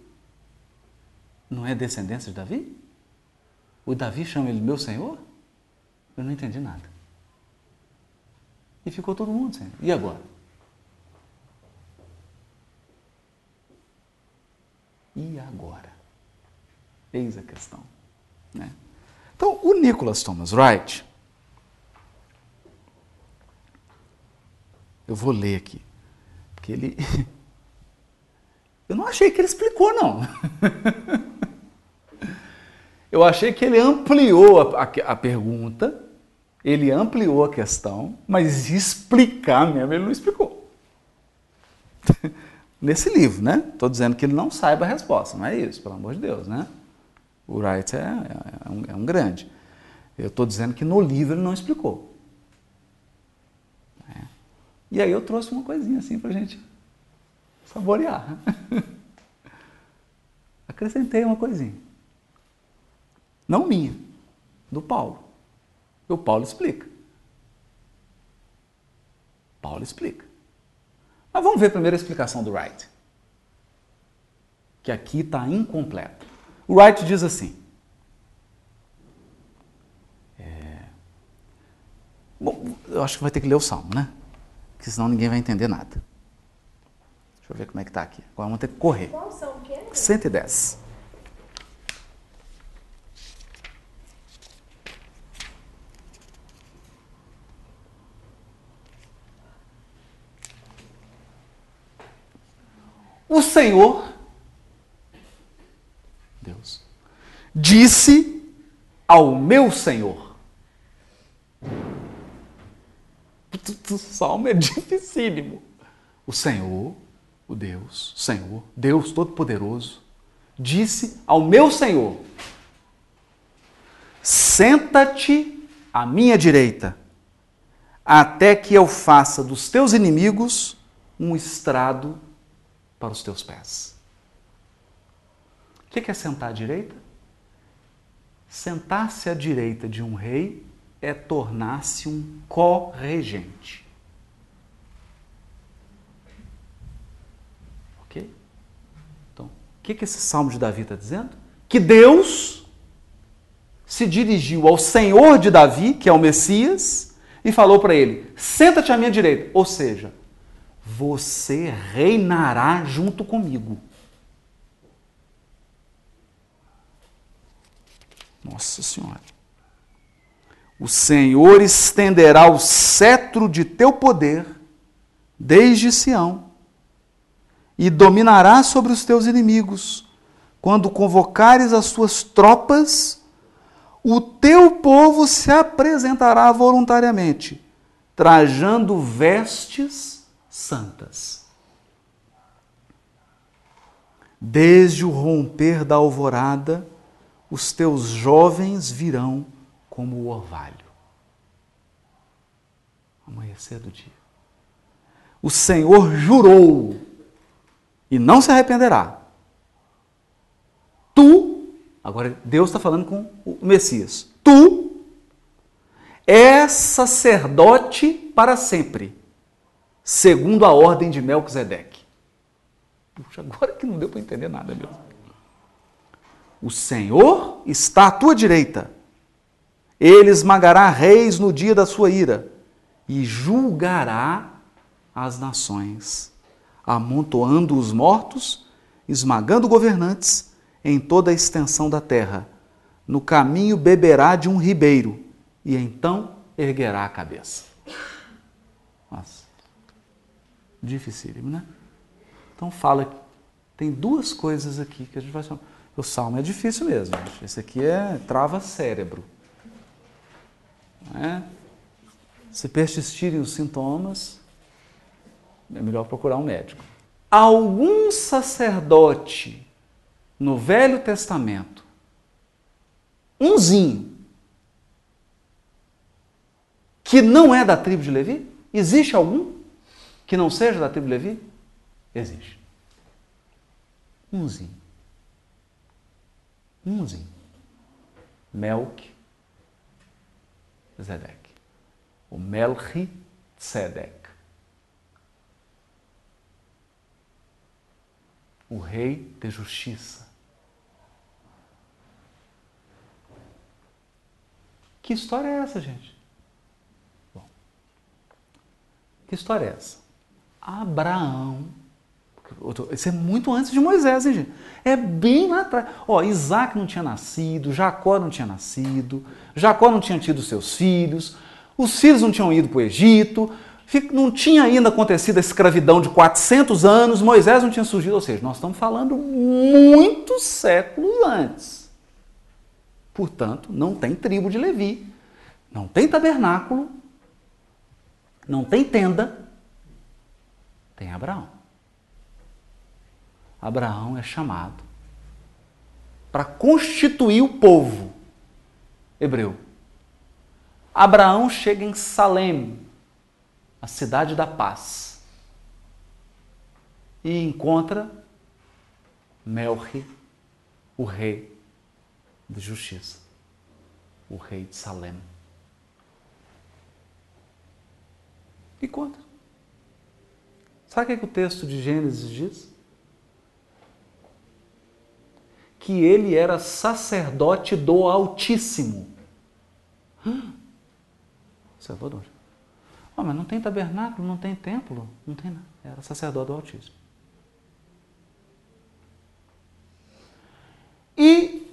Não é descendência de Davi? O Davi chama ele meu Senhor? Eu não entendi nada. E ficou todo mundo sem. E agora? E agora? Eis a questão. Né? Então, o Nicholas Thomas Wright, eu vou ler aqui que ele. (laughs) Eu não achei que ele explicou, não. (laughs) Eu achei que ele ampliou a, a, a pergunta, ele ampliou a questão, mas explicar mesmo ele não explicou. (laughs) Nesse livro, né? Estou dizendo que ele não saiba a resposta, não é isso, pelo amor de Deus, né? O Wright é, é, um, é um grande. Eu estou dizendo que no livro ele não explicou. E aí eu trouxe uma coisinha assim para gente saborear. (laughs) Acrescentei uma coisinha. Não minha, do Paulo. E o Paulo explica. Paulo explica. Mas vamos ver primeiro a explicação do Wright, que aqui está incompleta. O Wright diz assim: é... Bom, eu acho que vai ter que ler o salmo, né? Porque senão ninguém vai entender nada. Deixa eu ver como é que está aqui. Agora vamos ter que correr. Qual salmo que é? 110. O Senhor, Deus, disse ao meu Senhor. (laughs) O salmo é dificílimo. O Senhor, o Deus, Senhor, Deus Todo-Poderoso, disse ao meu Senhor: Senta-te à minha direita, até que eu faça dos teus inimigos um estrado para os teus pés. O que é sentar à direita? Sentar-se à direita de um rei é tornar-se um co-regente. Ok? Então, o que, que esse salmo de Davi está dizendo? Que Deus se dirigiu ao Senhor de Davi, que é o Messias, e falou para ele: senta-te à minha direita. Ou seja, você reinará junto comigo. Nossa Senhora. O Senhor estenderá o cetro de teu poder desde Sião e dominará sobre os teus inimigos. Quando convocares as tuas tropas, o teu povo se apresentará voluntariamente, trajando vestes santas. Desde o romper da alvorada, os teus jovens virão como o orvalho. Amanhecer do dia. O Senhor jurou e não se arrependerá. Tu, agora Deus está falando com o Messias, tu és sacerdote para sempre segundo a ordem de Melquisedeque. Puxa, agora que não deu para entender nada mesmo. O Senhor está à tua direita. Ele esmagará reis no dia da sua ira e julgará as nações, amontoando os mortos, esmagando governantes em toda a extensão da terra. No caminho beberá de um ribeiro e então erguerá a cabeça. Nossa dificílimo, né? Então fala, tem duas coisas aqui que a gente vai chamar. O salmo é difícil mesmo. Esse aqui é trava cérebro. É? Se persistirem os sintomas, é melhor procurar um médico. Algum sacerdote no Velho Testamento, umzinho, que não é da tribo de Levi? Existe algum? que não seja da tribo de Levi? Existe. Umzinho. Umzinho. Melk Zedek. O Melchi O rei de justiça. Que história é essa, gente? Bom, que história é essa? Abraão. Isso é muito antes de Moisés, hein, gente? É bem lá atrás. Ó, Isaac não tinha nascido, Jacó não tinha nascido, Jacó não tinha tido seus filhos, os filhos não tinham ido para o Egito, não tinha ainda acontecido a escravidão de 400 anos, Moisés não tinha surgido, ou seja, nós estamos falando muitos séculos antes. Portanto, não tem tribo de Levi, não tem tabernáculo, não tem tenda, tem Abraão. Abraão é chamado para constituir o povo hebreu. Abraão chega em Salem, a cidade da paz, e encontra Melchi, o rei de justiça. o rei de Salem. E conta. Sabe o que, é que o texto de Gênesis diz? Que ele era sacerdote do Altíssimo. Sacerdote. Oh, mas não tem tabernáculo, não tem templo, não tem nada. Era sacerdote do Altíssimo. E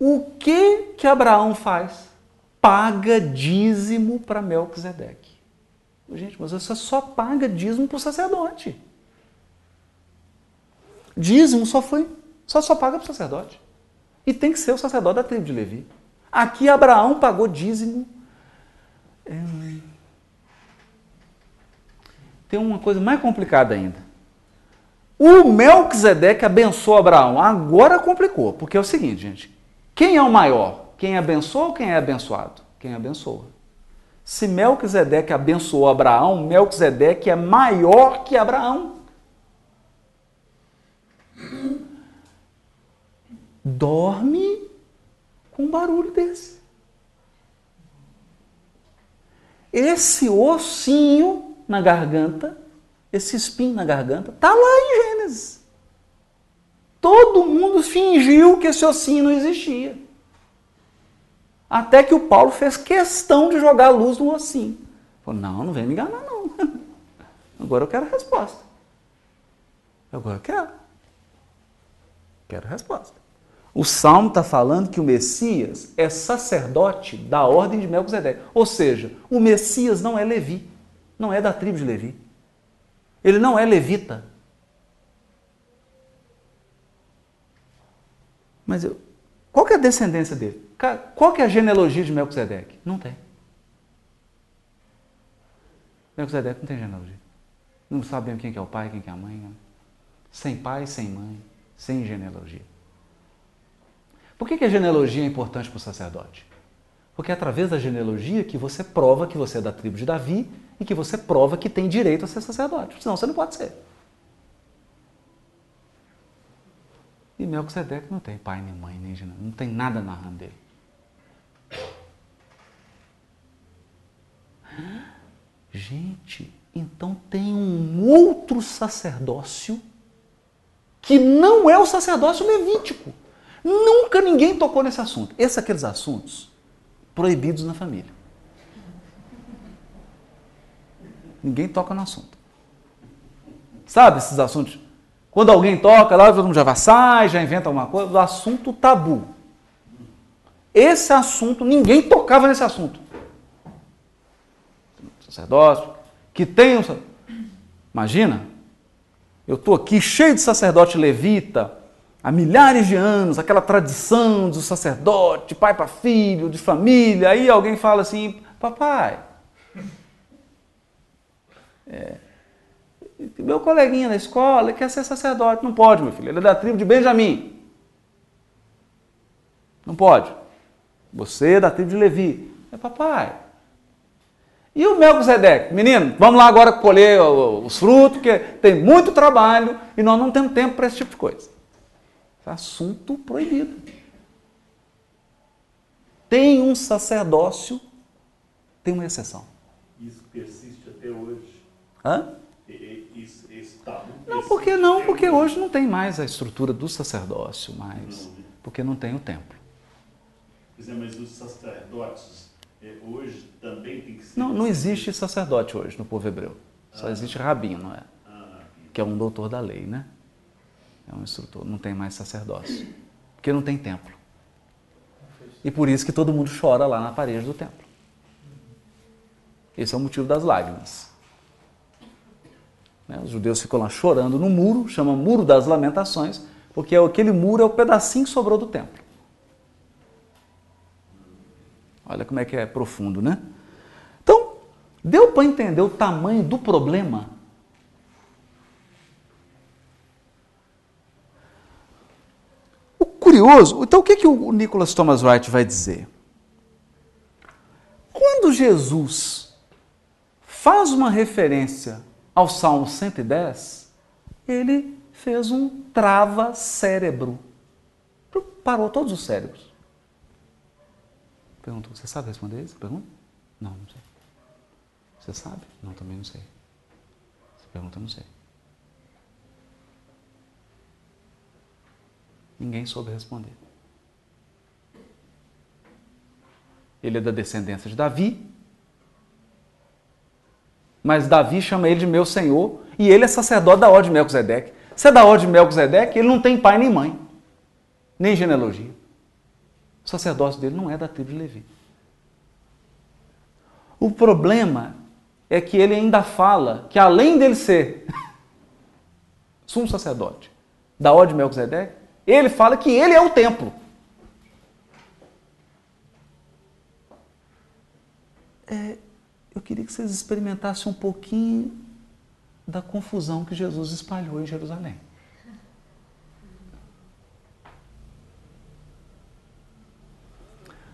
o que que Abraão faz? Paga dízimo para Melquisedeque. Gente, mas você só paga dízimo para o sacerdote. Dízimo só foi, só só paga para o sacerdote. E tem que ser o sacerdote da tribo de Levi. Aqui Abraão pagou dízimo. É... Tem uma coisa mais complicada ainda. O Melquisedeque abençoou Abraão. Agora complicou, porque é o seguinte, gente. Quem é o maior? Quem abençoa ou quem é abençoado? Quem abençoa. Se Melquisedeque abençoou Abraão, Melquisedeque é maior que Abraão. Dorme com um barulho desse. Esse ossinho na garganta, esse espinho na garganta, está lá em Gênesis. Todo mundo fingiu que esse ossinho não existia. Até que o Paulo fez questão de jogar a luz no ossinho. Falou, não, não vem me enganar não. (laughs) Agora eu quero a resposta. Agora eu quero. Quero a resposta. O Salmo está falando que o Messias é sacerdote da ordem de Melquisedeque. Ou seja, o Messias não é Levi, não é da tribo de Levi. Ele não é levita. Mas eu, qual é a descendência dele? Qual é a genealogia de Melquisedeque? Não tem. Melquisedeque não tem genealogia. Não sabemos quem que é o pai, quem que é a mãe. Não. Sem pai, sem mãe, sem genealogia. Por que, que a genealogia é importante para o sacerdote? Porque é através da genealogia que você prova que você é da tribo de Davi e que você prova que tem direito a ser sacerdote. Senão você não pode ser. E Melquisedeque não tem pai, nem mãe, nem não tem nada narrando dele. Gente, então tem um outro sacerdócio que não é o sacerdócio levítico. Nunca ninguém tocou nesse assunto. Esses aqueles assuntos proibidos na família. Ninguém toca no assunto. Sabe esses assuntos? Quando alguém toca lá, todo mundo já vai, sai, já inventa alguma coisa, o assunto tabu. Esse assunto, ninguém tocava nesse assunto. Sacerdócio, que tem um. Imagina, eu estou aqui cheio de sacerdote levita, há milhares de anos, aquela tradição do sacerdote, pai para filho, de família. Aí alguém fala assim: Papai, é, meu coleguinha na escola quer ser sacerdote. Não pode, meu filho. Ele é da tribo de Benjamim. Não pode. Você é da tribo de Levi. É papai. E o Melquisedeque? Menino, vamos lá agora colher os frutos, porque tem muito trabalho e nós não temos tempo para esse tipo de coisa. É assunto proibido. Tem um sacerdócio, tem uma exceção. Isso persiste até hoje. Hã? Não, porque não, porque hoje não tem mais a estrutura do sacerdócio, mas porque não tem o templo. É, mas os sacerdotes é, hoje também tem que ser. Não, não existe sacerdote hoje no povo hebreu. Só ah. existe rabino, não é? Ah, que é um doutor da lei, né? É um instrutor. Não tem mais sacerdócio. Porque não tem templo. E por isso que todo mundo chora lá na parede do templo. Esse é o motivo das lágrimas. Né? Os judeus ficam lá chorando no muro, chama Muro das Lamentações, porque aquele muro é o pedacinho que sobrou do templo. Olha como é que é profundo, né? Então, deu para entender o tamanho do problema? O curioso, então o que, que o Nicholas Thomas Wright vai dizer? Quando Jesus faz uma referência ao Salmo 110, ele fez um trava-cérebro. Parou todos os cérebros. Perguntou, você sabe responder essa pergunta? Não, não sei. Você sabe? Não, também não sei. Essa pergunta não sei. Ninguém soube responder. Ele é da descendência de Davi, mas Davi chama ele de meu senhor e ele é sacerdote da ordem de Melquisedeque. Se é da ordem de Melquisedeque, ele não tem pai nem mãe, nem genealogia. O sacerdócio dele não é da tribo de Levi. O problema é que ele ainda fala que além dele ser (laughs) sumo sacerdote da ordem de Melquisedeque, ele fala que ele é o templo. É, eu queria que vocês experimentassem um pouquinho da confusão que Jesus espalhou em Jerusalém.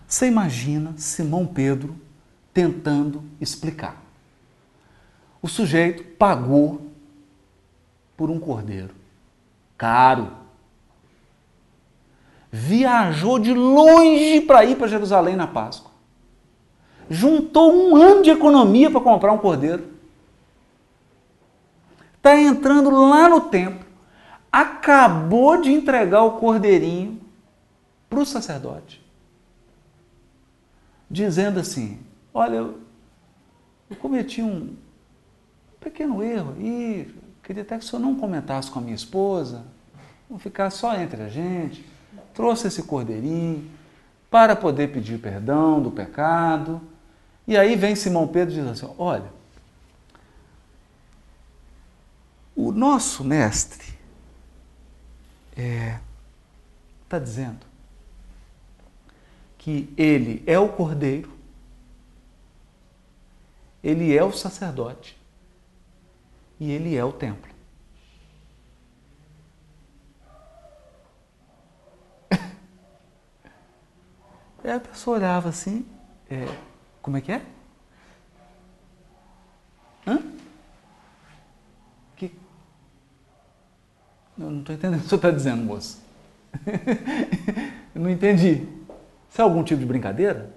Você imagina Simão Pedro tentando explicar. O sujeito pagou por um cordeiro caro. Viajou de longe para ir para Jerusalém na Páscoa juntou um ano de economia para comprar um cordeiro. Está entrando lá no templo, acabou de entregar o cordeirinho para o sacerdote, dizendo assim: Olha, eu, eu cometi um pequeno erro e queria até que o senhor não comentasse com a minha esposa, não ficar só entre a gente. Trouxe esse cordeirinho para poder pedir perdão do pecado e aí vem Simão Pedro e diz assim: olha, o nosso mestre está é, tá dizendo que ele é o cordeiro, ele é o sacerdote e ele é o templo. Aí (laughs) a pessoa olhava assim, é, como é que é? Hã? Que? Eu não estou entendendo o que você está dizendo, moço. (laughs) Não entendi. Isso é algum tipo de brincadeira?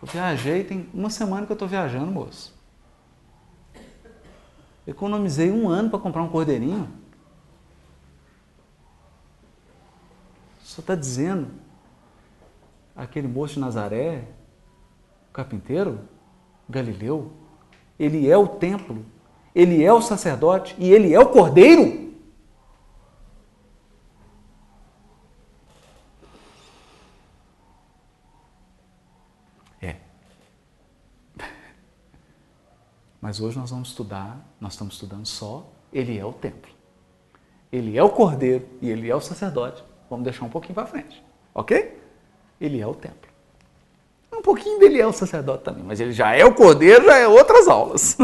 Eu viajei, tem uma semana que eu estou viajando, moço. Economizei um ano para comprar um cordeirinho. Só está dizendo aquele moço de Nazaré, o carpinteiro, Galileu, ele é o templo, ele é o sacerdote e ele é o cordeiro. É. (laughs) Mas hoje nós vamos estudar, nós estamos estudando só, ele é o templo. Ele é o cordeiro e ele é o sacerdote. Vamos deixar um pouquinho para frente, ok? Ele é o templo. Um pouquinho dele é o sacerdote também, mas ele já é o cordeiro, já é outras aulas.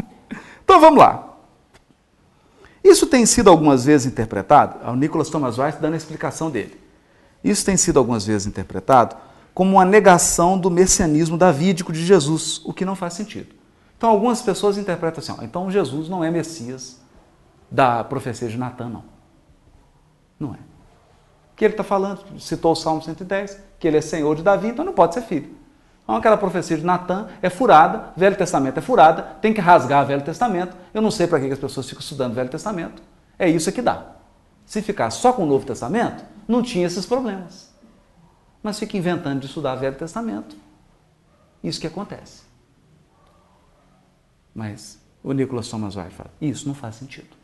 (laughs) então vamos lá. Isso tem sido algumas vezes interpretado, o Nicholas Thomas Weiss dando a explicação dele. Isso tem sido algumas vezes interpretado como uma negação do messianismo davídico de Jesus, o que não faz sentido. Então algumas pessoas interpretam assim, ó, então Jesus não é Messias da profecia de Natan, não. Não é. O que ele está falando? Citou o Salmo 110, que ele é senhor de Davi, então não pode ser filho. Então aquela profecia de Natan é furada, Velho Testamento é furada, tem que rasgar o Velho Testamento. Eu não sei para que as pessoas ficam estudando o Velho Testamento. É isso que dá. Se ficar só com o Novo Testamento, não tinha esses problemas. Mas fica inventando de estudar o Velho Testamento. Isso que acontece. Mas o Nicolas Thomas White fala, isso não faz sentido.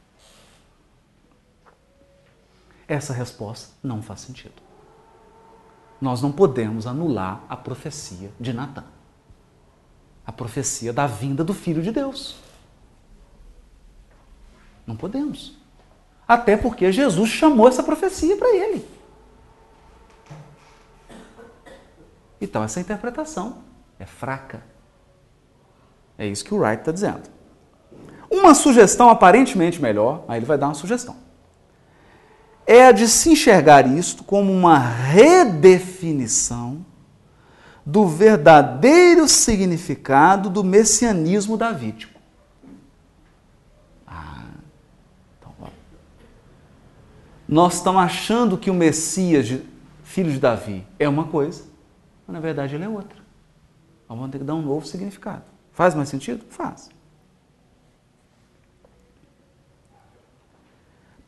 Essa resposta não faz sentido nós não podemos anular a profecia de Natan. A profecia da vinda do Filho de Deus. Não podemos. Até porque Jesus chamou essa profecia para ele. Então, essa interpretação é fraca. É isso que o Wright está dizendo. Uma sugestão aparentemente melhor, aí ele vai dar uma sugestão é a de se enxergar isto como uma redefinição do verdadeiro significado do messianismo davídico. Ah, então, Nós estamos achando que o Messias filho de Davi, é uma coisa, mas na verdade ele é outra. Nós vamos ter que dar um novo significado. Faz mais sentido? Faz.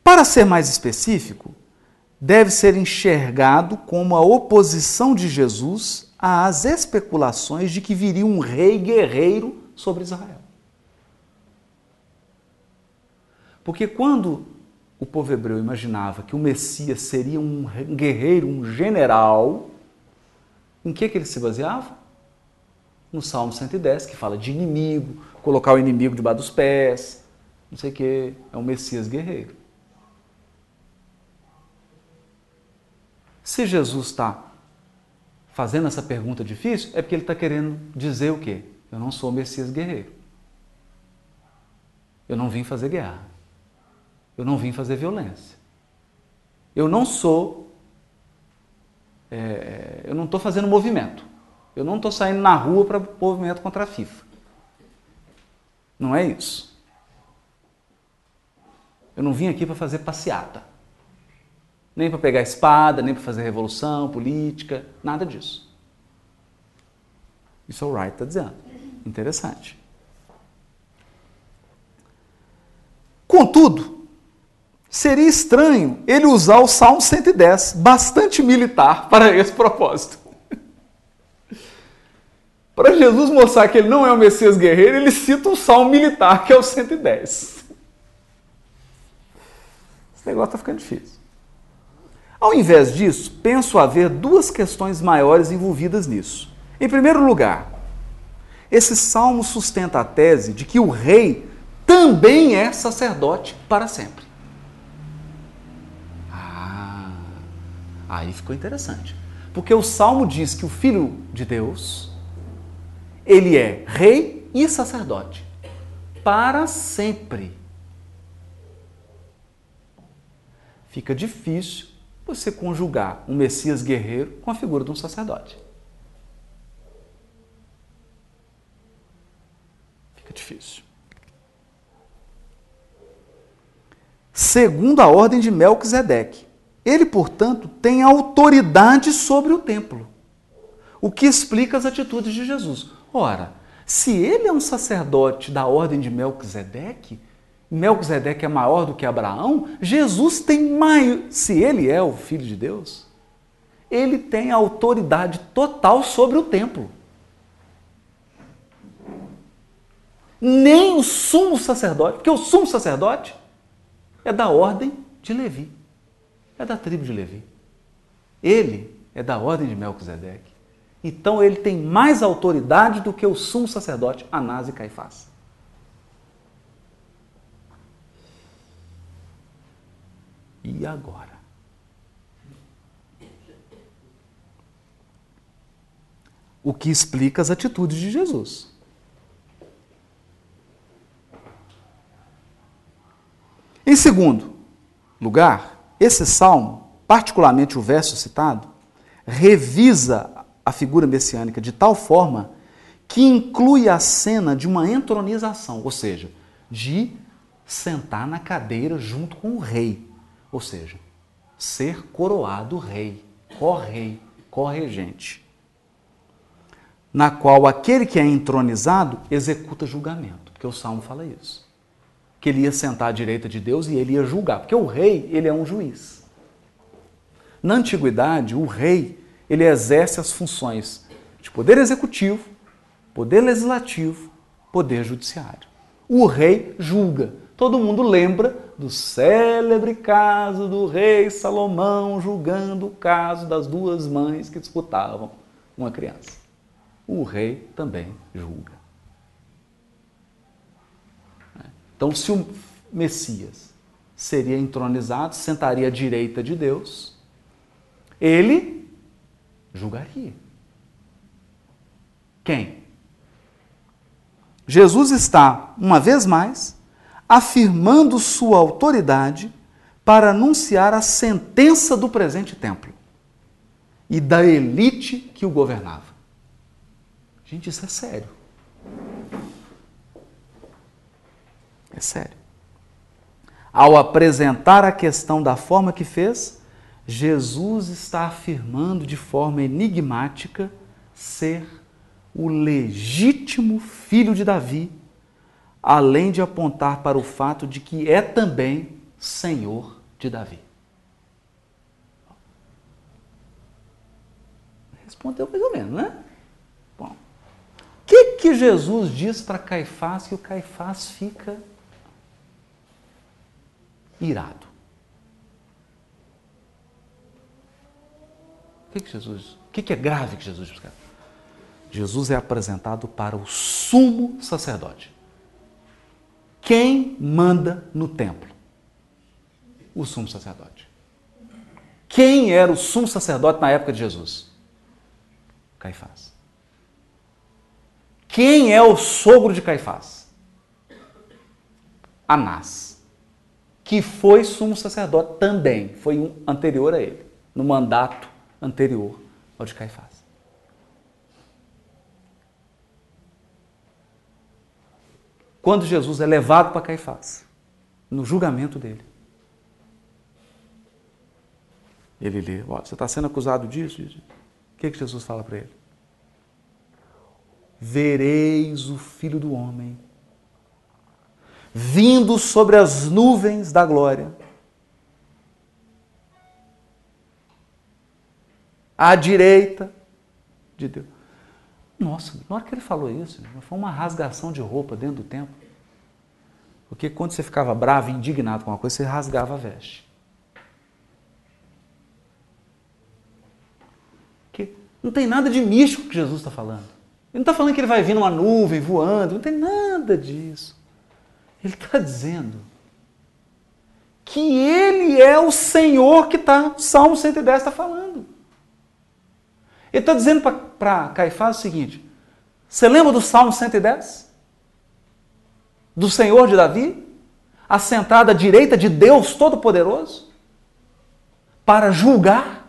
Para ser mais específico, deve ser enxergado como a oposição de Jesus às especulações de que viria um rei guerreiro sobre Israel. Porque quando o povo hebreu imaginava que o Messias seria um guerreiro, um general, em que, que ele se baseava? No Salmo 110, que fala de inimigo, colocar o inimigo debaixo dos pés, não sei o que, é um Messias guerreiro. Se Jesus está fazendo essa pergunta difícil, é porque ele está querendo dizer o quê? Eu não sou Messias guerreiro. Eu não vim fazer guerra. Eu não vim fazer violência. Eu não sou. É, eu não estou fazendo movimento. Eu não estou saindo na rua para movimento contra a FIFA. Não é isso. Eu não vim aqui para fazer passeata. Nem para pegar espada, nem para fazer revolução política, nada disso. Isso é o Wright está dizendo. Interessante. Contudo, seria estranho ele usar o Salmo 110, bastante militar, (laughs) para esse propósito. (laughs) para Jesus mostrar que ele não é o Messias guerreiro, ele cita um salmo militar, que é o 110. Esse negócio está ficando difícil. Ao invés disso, penso haver duas questões maiores envolvidas nisso. Em primeiro lugar, esse salmo sustenta a tese de que o rei também é sacerdote para sempre. Ah, aí ficou interessante. Porque o salmo diz que o filho de Deus, ele é rei e sacerdote para sempre. Fica difícil você conjugar um Messias guerreiro com a figura de um sacerdote. Fica difícil. Segundo a ordem de Melquisedeque, ele, portanto, tem autoridade sobre o templo, o que explica as atitudes de Jesus. Ora, se ele é um sacerdote da ordem de Melquisedeque, Melquisedeque é maior do que Abraão, Jesus tem maior. Se ele é o filho de Deus, ele tem autoridade total sobre o templo. Nem o sumo sacerdote, porque o sumo sacerdote é da ordem de Levi, é da tribo de Levi. Ele é da ordem de Melquisedeque. Então ele tem mais autoridade do que o sumo sacerdote Anás e Caifás. E agora? O que explica as atitudes de Jesus. Em segundo lugar, esse salmo, particularmente o verso citado, revisa a figura messiânica de tal forma que inclui a cena de uma entronização, ou seja, de sentar na cadeira junto com o rei ou seja, ser coroado rei, co-rei, co-regente, na qual aquele que é entronizado executa julgamento, porque o Salmo fala isso. Que ele ia sentar à direita de Deus e ele ia julgar, porque o rei, ele é um juiz. Na antiguidade, o rei, ele exerce as funções de poder executivo, poder legislativo, poder judiciário. O rei julga. Todo mundo lembra do célebre caso do rei Salomão julgando o caso das duas mães que disputavam uma criança. O rei também julga. Então, se o Messias seria entronizado, sentaria à direita de Deus, ele julgaria. Quem? Jesus está, uma vez mais, afirmando sua autoridade para anunciar a sentença do presente templo e da elite que o governava. Gente, isso é sério. É sério. Ao apresentar a questão da forma que fez, Jesus está afirmando de forma enigmática ser o legítimo filho de Davi, além de apontar para o fato de que é também Senhor de Davi. Respondeu mais ou menos, né? Bom, o que, que Jesus diz para Caifás que o Caifás fica irado? O que, que Jesus. O que, que é grave que Jesus diz? Jesus é apresentado para o sumo sacerdote. Quem manda no templo? O sumo sacerdote. Quem era o sumo sacerdote na época de Jesus? Caifás. Quem é o sogro de Caifás? Anás, que foi sumo sacerdote também, foi um anterior a ele, no mandato anterior ao de Caifás. Quando Jesus é levado para Caifás, no julgamento dele. Ele lê, você está sendo acusado disso, disso. O que, que Jesus fala para ele? Vereis o Filho do Homem vindo sobre as nuvens da glória, à direita de Deus. Nossa, na hora que ele falou isso, foi uma rasgação de roupa dentro do templo. Porque quando você ficava bravo indignado com uma coisa, você rasgava a veste. Que não tem nada de místico que Jesus está falando. Ele não está falando que ele vai vir numa nuvem voando, não tem nada disso. Ele está dizendo que ele é o Senhor que está, Salmo 110 está falando. Ele está dizendo para Caifás o seguinte: você lembra do Salmo 110? Do Senhor de Davi? Assentado à direita de Deus Todo-Poderoso? Para julgar?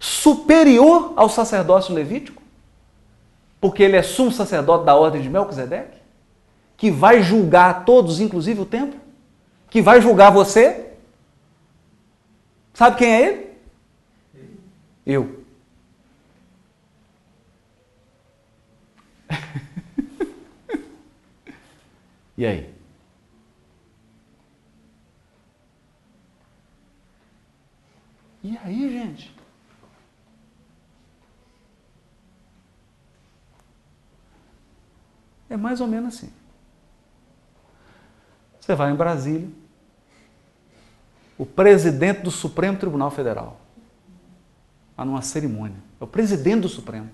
Superior ao sacerdócio levítico? Porque ele é sumo sacerdote da ordem de Melquisedeque? Que vai julgar todos, inclusive o templo? Que vai julgar você? Sabe quem é ele? Eu. (laughs) e aí? E aí, gente? É mais ou menos assim. Você vai em Brasília, o presidente do Supremo Tribunal Federal a numa cerimônia. É o presidente do Supremo.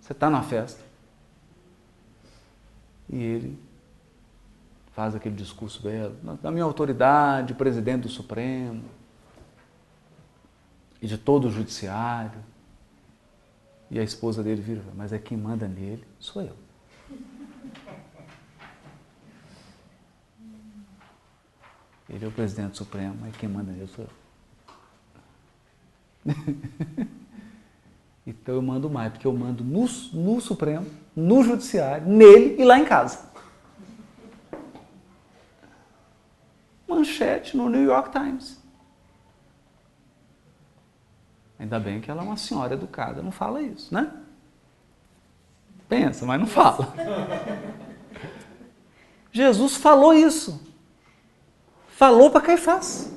Você está na festa e ele faz aquele discurso belo, da minha autoridade, presidente do Supremo e de todo o judiciário. E a esposa dele vira, mas é quem manda nele sou eu. (laughs) Ele é o presidente do Supremo, mas quem manda nele sou eu. (laughs) então eu mando mais, porque eu mando no, no Supremo, no Judiciário, nele e lá em casa. Manchete no New York Times. Ainda bem que ela é uma senhora educada, não fala isso, né? Pensa, mas não fala. (laughs) Jesus falou isso. Falou para Caifás.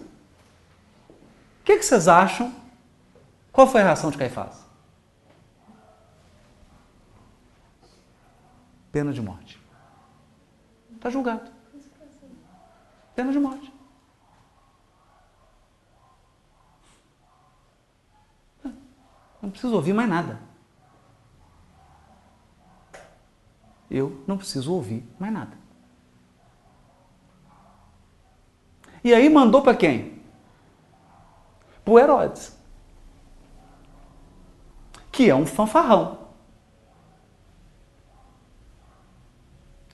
O que, que vocês acham qual foi a reação de Caifás? Pena de morte. Está julgado. Pena de morte. Não preciso ouvir mais nada. Eu não preciso ouvir mais nada. E aí mandou para quem? Para Herodes que é um fanfarrão.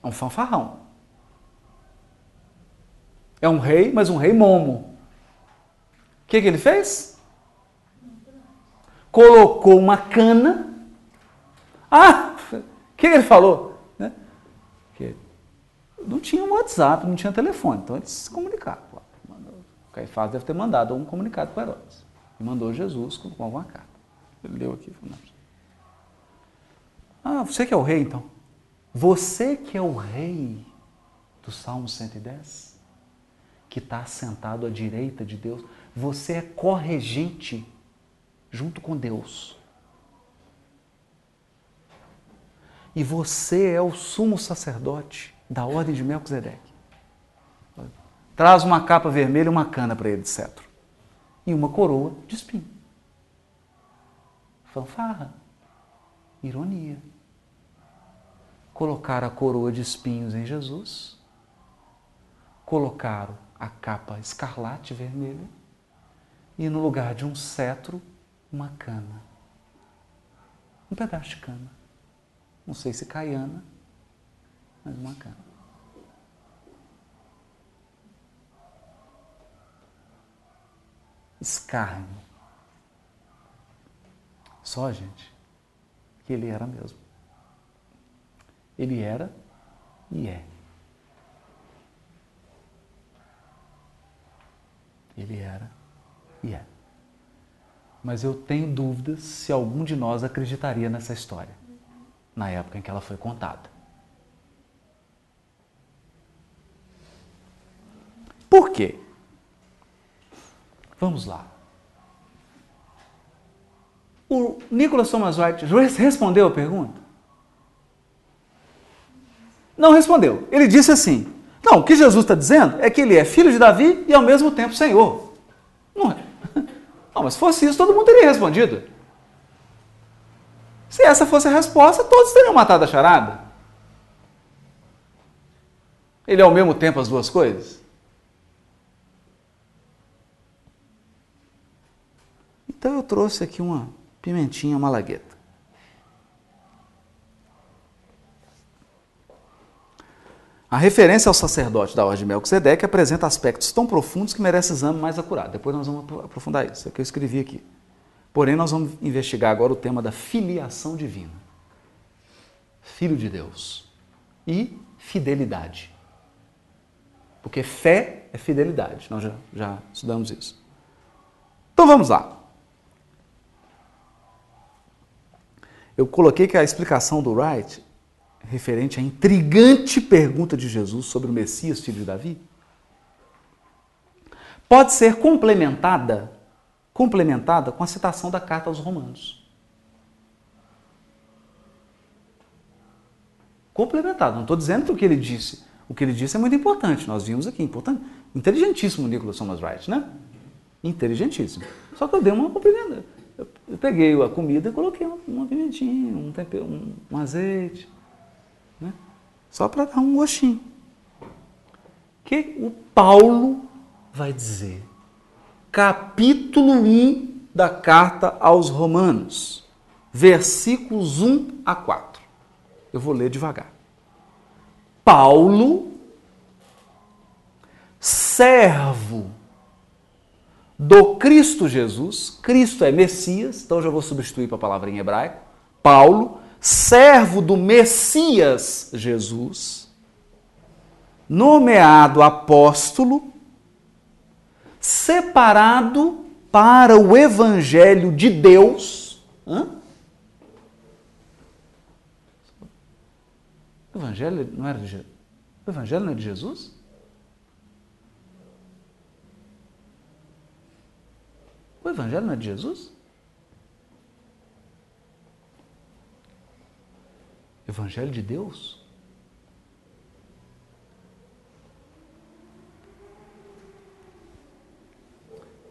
É um fanfarrão. É um rei, mas um rei momo. O que, que ele fez? Colocou uma cana. Ah! O que, que ele falou? Né? Não tinha WhatsApp, não tinha telefone, então eles se comunicavam. Caifás deve ter mandado um comunicado para Herodes. E mandou Jesus com, alguma carta. Ele leu aqui. Ah, você que é o rei então. Você que é o rei do Salmo 110, que está sentado à direita de Deus, você é corregente junto com Deus. E você é o sumo sacerdote da ordem de Melquisedeque. Traz uma capa vermelha e uma cana para ele de cetro. E uma coroa de espinho. Fanfarra. Ironia. Colocaram a coroa de espinhos em Jesus. Colocaram a capa escarlate vermelha. E no lugar de um cetro, uma cana. Um pedaço de cana. Não sei se caiana, mas uma cana. escárnio. Só, gente, que ele era mesmo. Ele era e é. Ele era e é. Mas eu tenho dúvidas se algum de nós acreditaria nessa história, na época em que ela foi contada. Por quê? Vamos lá. O Nicholas Thomas Wright respondeu a pergunta? Não respondeu. Ele disse assim: Não, o que Jesus está dizendo é que ele é filho de Davi e ao mesmo tempo Senhor. Não é? (laughs) Não, mas se fosse isso, todo mundo teria respondido. Se essa fosse a resposta, todos teriam matado a charada. Ele é ao mesmo tempo as duas coisas? Então eu trouxe aqui uma pimentinha malagueta. A referência ao sacerdote da ordem de Melquisedeque apresenta aspectos tão profundos que merece exame mais acurado. Depois nós vamos aprofundar isso, é o que eu escrevi aqui. Porém, nós vamos investigar agora o tema da filiação divina. Filho de Deus. E fidelidade. Porque fé é fidelidade. Nós já, já estudamos isso. Então vamos lá. Eu coloquei que a explicação do Wright, referente à intrigante pergunta de Jesus sobre o Messias, filho de Davi, pode ser complementada, complementada com a citação da carta aos Romanos. Complementada, não estou dizendo que o que ele disse. O que ele disse é muito importante, nós vimos aqui, importante. Inteligentíssimo Nicholas Thomas Wright, né? Inteligentíssimo. Só que eu dei uma complementada eu peguei a comida e coloquei uma, pimentinha, um, tempero, um, um azeite, né? só para dar um gostinho. que o Paulo vai dizer? Capítulo 1 da carta aos Romanos, versículos 1 a 4. Eu vou ler devagar. Paulo, servo do Cristo Jesus, Cristo é Messias, então já vou substituir para a palavra em hebraico, Paulo, servo do Messias Jesus, nomeado apóstolo, separado para o evangelho de Deus. Hã? O evangelho não era de O evangelho não é de Jesus? O Evangelho não é de Jesus? Evangelho de Deus?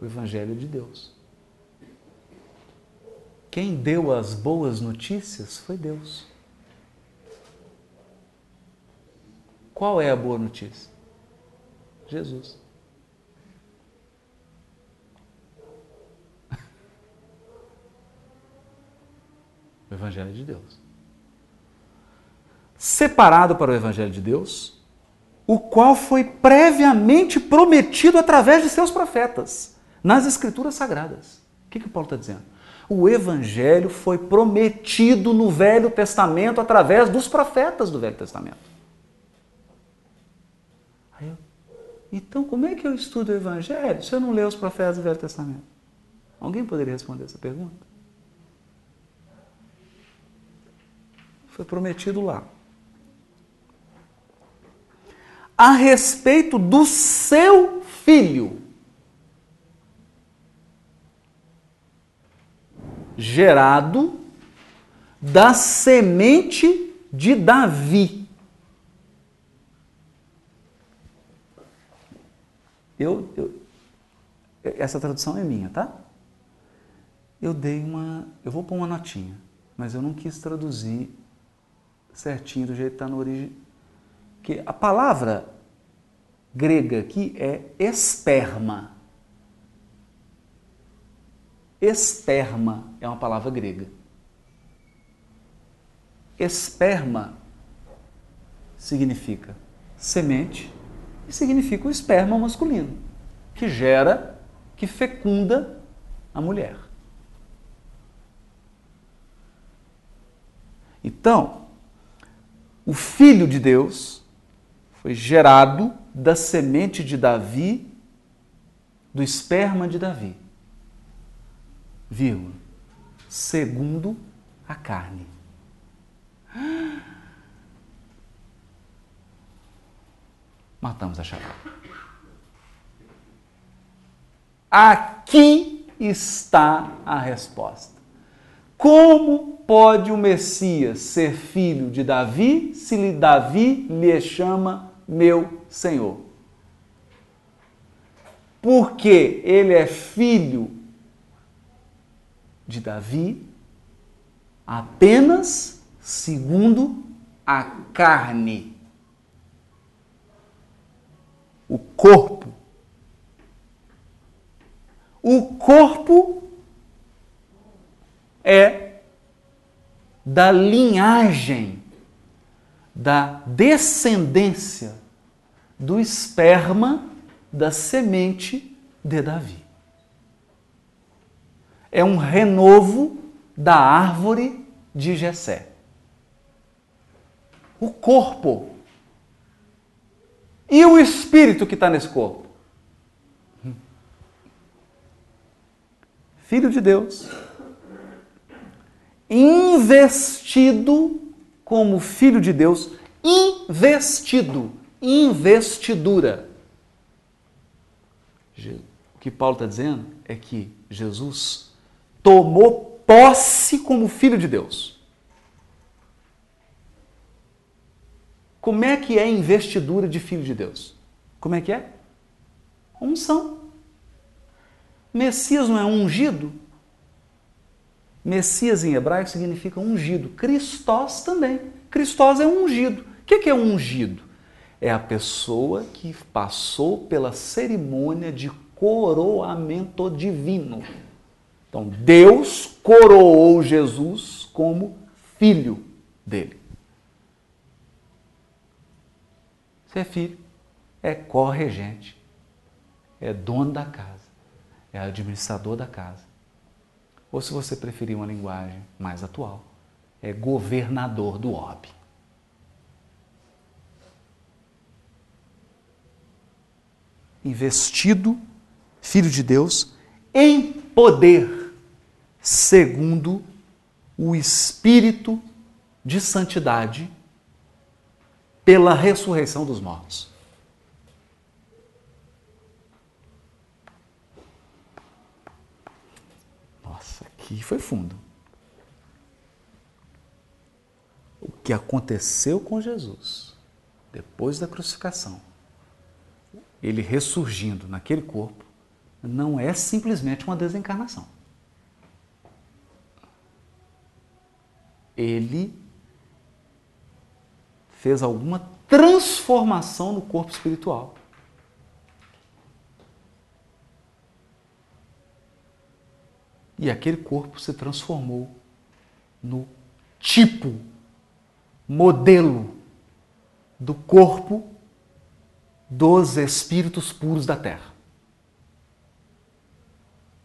O Evangelho de Deus. Quem deu as boas notícias foi Deus. Qual é a boa notícia? Jesus. O Evangelho de Deus. Separado para o Evangelho de Deus, o qual foi previamente prometido através de seus profetas, nas Escrituras Sagradas. O que, que Paulo está dizendo? O Evangelho foi prometido no Velho Testamento através dos profetas do Velho Testamento. Aí, Então, como é que eu estudo o Evangelho se eu não leio os profetas do Velho Testamento? Alguém poderia responder essa pergunta? Foi prometido lá. A respeito do seu filho, gerado da semente de Davi. Eu, eu, essa tradução é minha, tá? Eu dei uma. Eu vou pôr uma notinha, mas eu não quis traduzir certinho do jeito que está no origem. Que a palavra grega aqui é esperma. Esperma é uma palavra grega. Esperma significa semente e significa o esperma masculino, que gera, que fecunda a mulher. Então, o Filho de Deus foi gerado da semente de Davi, do esperma de Davi, vírgula, segundo a carne. Matamos a charada. Aqui está a resposta. Como pode o Messias ser filho de Davi se Davi lhe chama meu Senhor? Porque ele é filho de Davi apenas segundo a carne o corpo. O corpo é da linhagem, da descendência do esperma da semente de Davi. É um renovo da árvore de Jessé. O corpo e o espírito que está nesse corpo? Filho de Deus, investido como filho de Deus, investido, investidura. O que Paulo está dizendo é que Jesus tomou posse como filho de Deus. Como é que é investidura de filho de Deus? Como é que é? Unção. Messias não é ungido? Messias em hebraico significa ungido. Cristós também. Cristós é ungido. O que é ungido? É a pessoa que passou pela cerimônia de coroamento divino. Então, Deus coroou Jesus como filho dele. Você é filho, é corregente, é dono da casa, é administrador da casa. Ou se você preferir uma linguagem mais atual, é governador do orbe. Investido, filho de Deus, em poder, segundo o Espírito de santidade pela ressurreição dos mortos. Aqui foi fundo. O que aconteceu com Jesus depois da crucificação, ele ressurgindo naquele corpo, não é simplesmente uma desencarnação. Ele fez alguma transformação no corpo espiritual. E aquele corpo se transformou no tipo, modelo do corpo dos espíritos puros da terra,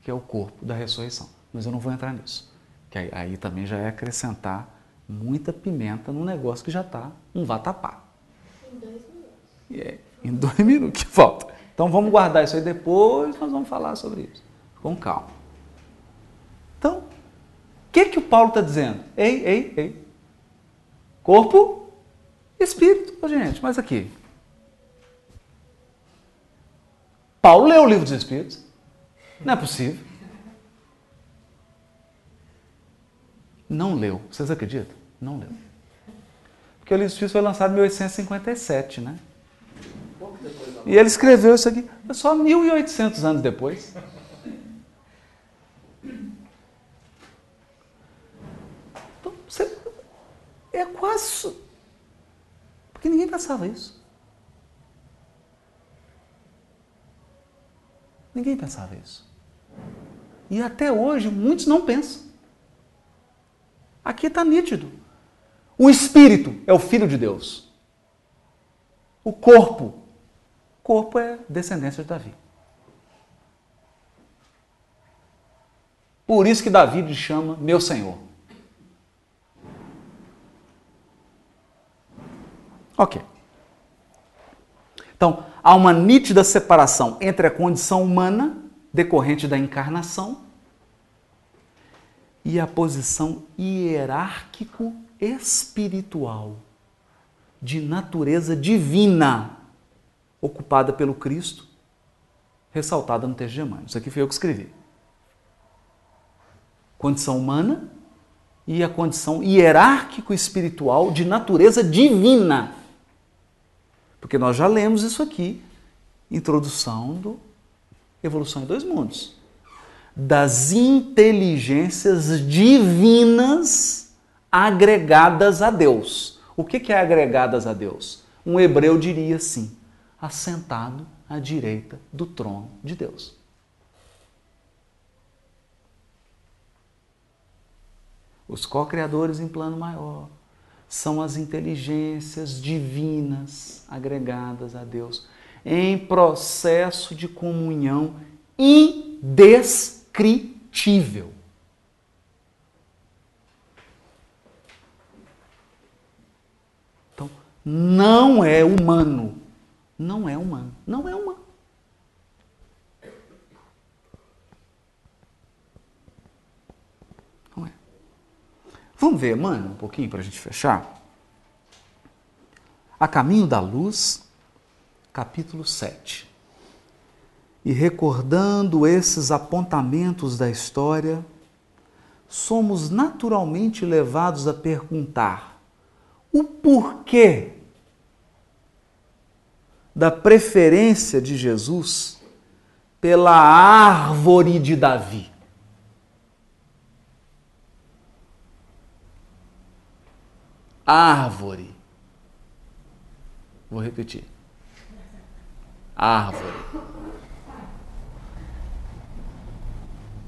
que é o corpo da ressurreição. Mas eu não vou entrar nisso, que aí, aí também já é acrescentar muita pimenta num negócio que já está um vatapá. Em dois minutos. É, Em dois (laughs) minutos que falta. Então vamos guardar isso aí depois, nós vamos falar sobre isso. Com calma. Então, o que, que o Paulo está dizendo? Ei, ei, ei. Corpo, espírito. Ô, gente, mas aqui. Paulo leu o livro dos Espíritos. Não é possível. Não leu. Vocês acreditam? Não leu. Porque o livro dos Espíritos foi lançado em 1857, né? E ele escreveu isso aqui só 1800 anos depois. É quase. Porque ninguém pensava isso. Ninguém pensava isso. E até hoje muitos não pensam. Aqui está nítido. O espírito é o filho de Deus. O corpo corpo é descendência de Davi. Por isso que Davi lhe chama meu Senhor. Ok. Então, há uma nítida separação entre a condição humana, decorrente da encarnação, e a posição hierárquico-espiritual, de natureza divina ocupada pelo Cristo, ressaltada no texto de Emmanuel. Isso aqui foi eu que escrevi. Condição humana e a condição hierárquico-espiritual de natureza divina. Porque nós já lemos isso aqui, introdução do Evolução em Dois Mundos. Das inteligências divinas agregadas a Deus. O que é agregadas a Deus? Um hebreu diria assim: assentado à direita do trono de Deus. Os co-criadores em plano maior são as inteligências divinas agregadas a Deus em processo de comunhão indescritível. Então, não é humano não é humano. Não é humano. Vamos ver, mano, um pouquinho para a gente fechar? A Caminho da Luz, capítulo 7. E recordando esses apontamentos da história, somos naturalmente levados a perguntar o porquê da preferência de Jesus pela árvore de Davi. Árvore. Vou repetir. Árvore.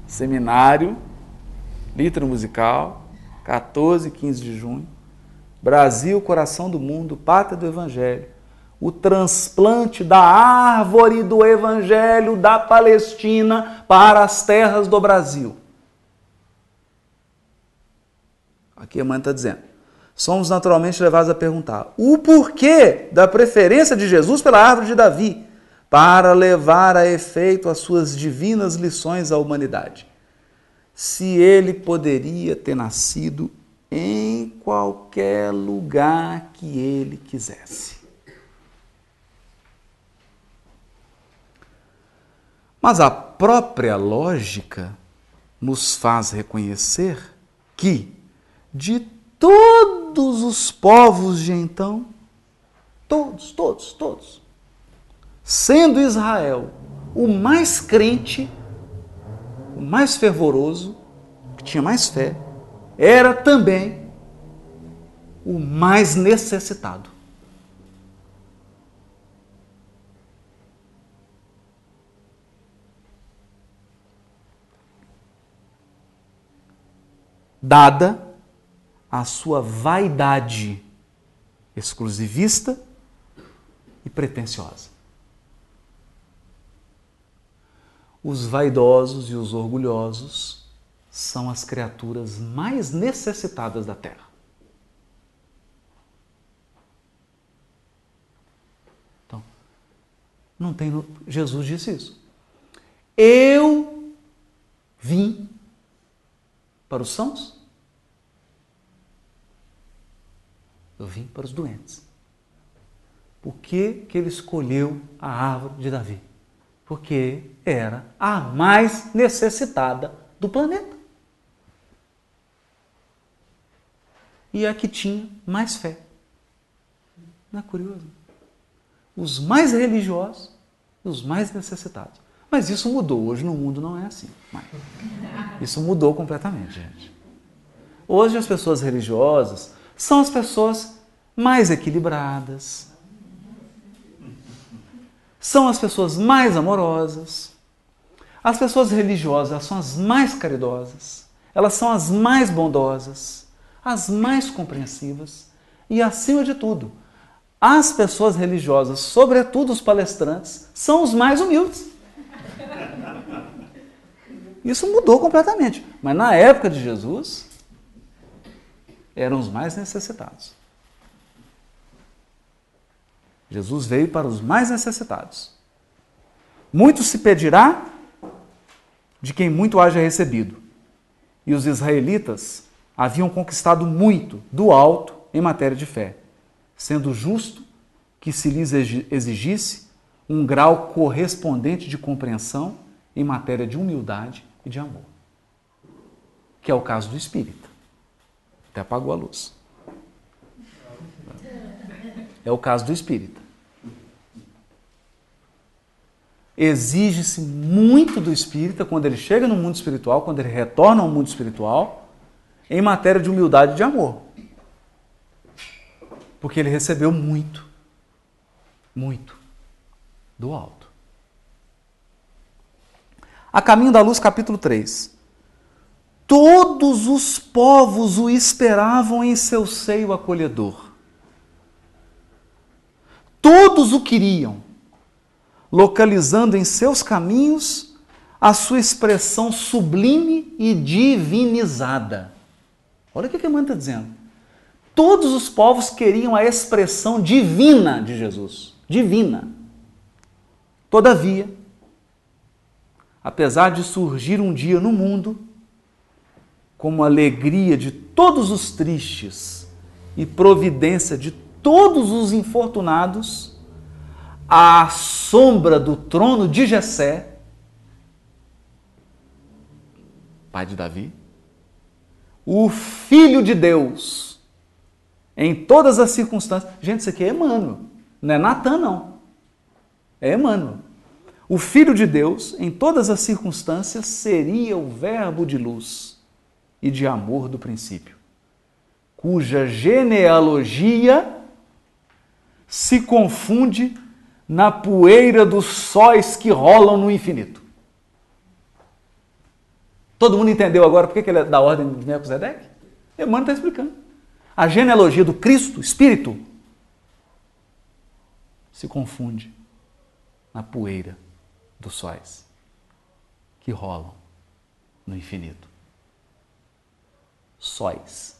Seminário, Litro Musical, 14 e 15 de junho. Brasil, coração do mundo, pátria do Evangelho o transplante da árvore do Evangelho da Palestina para as terras do Brasil. Aqui a mãe está dizendo. Somos naturalmente levados a perguntar o porquê da preferência de Jesus pela árvore de Davi para levar a efeito as suas divinas lições à humanidade. Se ele poderia ter nascido em qualquer lugar que ele quisesse. Mas a própria lógica nos faz reconhecer que, de todos os povos de então, todos, todos, todos, sendo Israel o mais crente, o mais fervoroso, que tinha mais fé, era também o mais necessitado. dada a sua vaidade exclusivista e pretensiosa. Os vaidosos e os orgulhosos são as criaturas mais necessitadas da Terra. Então, Não tem. Jesus disse isso. Eu vim para os sãos. Eu vim para os doentes. Por que, que ele escolheu a árvore de Davi? Porque era a mais necessitada do planeta. E a que tinha mais fé. Não é curioso? Os mais religiosos e os mais necessitados. Mas isso mudou. Hoje no mundo não é assim. Isso mudou completamente, gente. Hoje as pessoas religiosas são as pessoas mais equilibradas, são as pessoas mais amorosas. As pessoas religiosas são as mais caridosas, elas são as mais bondosas, as mais compreensivas e, acima de tudo, as pessoas religiosas, sobretudo os palestrantes, são os mais humildes. Isso mudou completamente. Mas na época de Jesus, eram os mais necessitados. Jesus veio para os mais necessitados. Muito se pedirá de quem muito haja recebido. E os israelitas haviam conquistado muito do alto em matéria de fé, sendo justo que se lhes exigisse um grau correspondente de compreensão em matéria de humildade e de amor. Que é o caso do espírita. Até apagou a luz. É o caso do espírita. Exige-se muito do espírita quando ele chega no mundo espiritual, quando ele retorna ao mundo espiritual, em matéria de humildade e de amor. Porque ele recebeu muito, muito do alto. A Caminho da Luz, capítulo 3. Todos os povos o esperavam em seu seio acolhedor. Todos o queriam, localizando em seus caminhos a sua expressão sublime e divinizada. Olha o que a mãe está dizendo. Todos os povos queriam a expressão divina de Jesus. Divina. Todavia, apesar de surgir um dia no mundo como alegria de todos os tristes e providência de todos os infortunados à sombra do trono de Jessé, pai de Davi, o filho de Deus, em todas as circunstâncias. Gente, isso aqui é Emmanuel, não é Natan, não. É Emmanuel. O filho de Deus, em todas as circunstâncias, seria o verbo de luz e de amor do princípio, cuja genealogia se confunde na poeira dos sóis que rolam no infinito. Todo mundo entendeu agora por que ele é da ordem de Melquisedeque? Emmanuel está explicando. A genealogia do Cristo, Espírito, se confunde na poeira dos sóis que rolam no infinito. Sóis.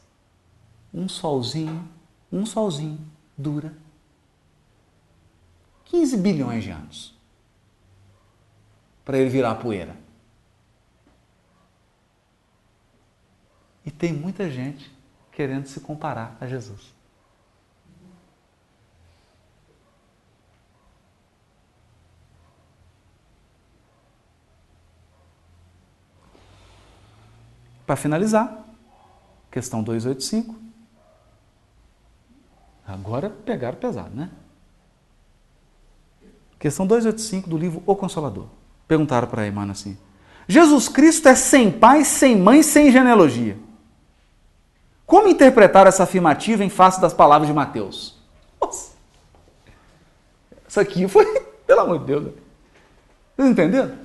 Um solzinho, um solzinho dura 15 bilhões de anos para ele virar poeira. E tem muita gente querendo se comparar a Jesus. Para finalizar, questão 285. Agora pegaram pesado, né? Questão 285 do livro O Consolador. Perguntaram para Emmanuel assim: Jesus Cristo é sem pai, sem mãe, sem genealogia. Como interpretar essa afirmativa em face das palavras de Mateus? Nossa. Isso aqui foi, (laughs) pelo amor de Deus. Né? Vocês entenderam?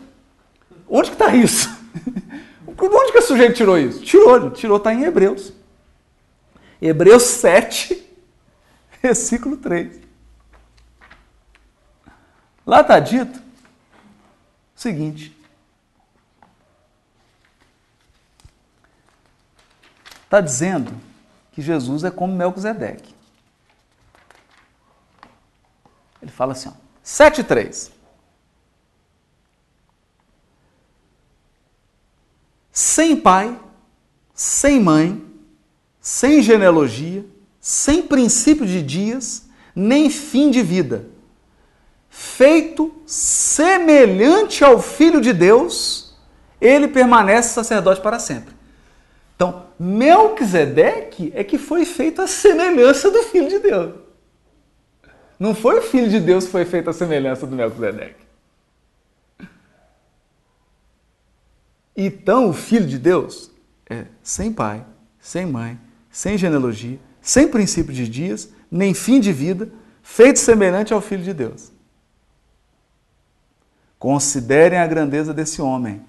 Onde que está isso? (laughs) Onde que o sujeito tirou isso? Tirou, tirou, está em Hebreus. Hebreus 7, (laughs) versículo 3. Lá está dito o seguinte: está dizendo que Jesus é como Melquisedeque. Ele fala assim, ó, 7,3. Sem pai, sem mãe, sem genealogia, sem princípio de dias, nem fim de vida, feito semelhante ao Filho de Deus, ele permanece sacerdote para sempre. Então, Melquisedeque é que foi feito a semelhança do Filho de Deus. Não foi o Filho de Deus que foi feito a semelhança do Melquisedeque. Então, o Filho de Deus é sem pai, sem mãe, sem genealogia, sem princípio de dias, nem fim de vida, feito semelhante ao Filho de Deus. Considerem a grandeza desse homem.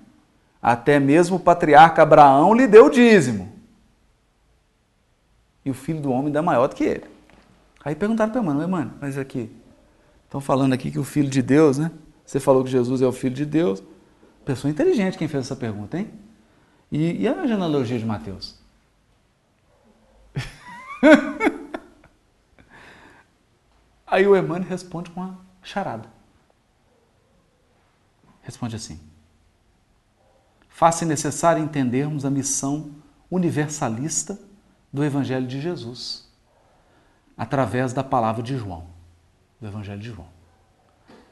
Até mesmo o patriarca Abraão lhe deu o dízimo. E o filho do homem dá maior do que ele. Aí perguntaram para Emmanuel, mano, mas aqui, estão falando aqui que o filho de Deus, né? Você falou que Jesus é o filho de Deus. Pessoa inteligente quem fez essa pergunta, hein? E, e a genealogia de Mateus? (laughs) Aí o Emmanuel responde com uma charada. Responde assim: Faz-se necessário entendermos a missão universalista do Evangelho de Jesus, através da palavra de João, do Evangelho de João.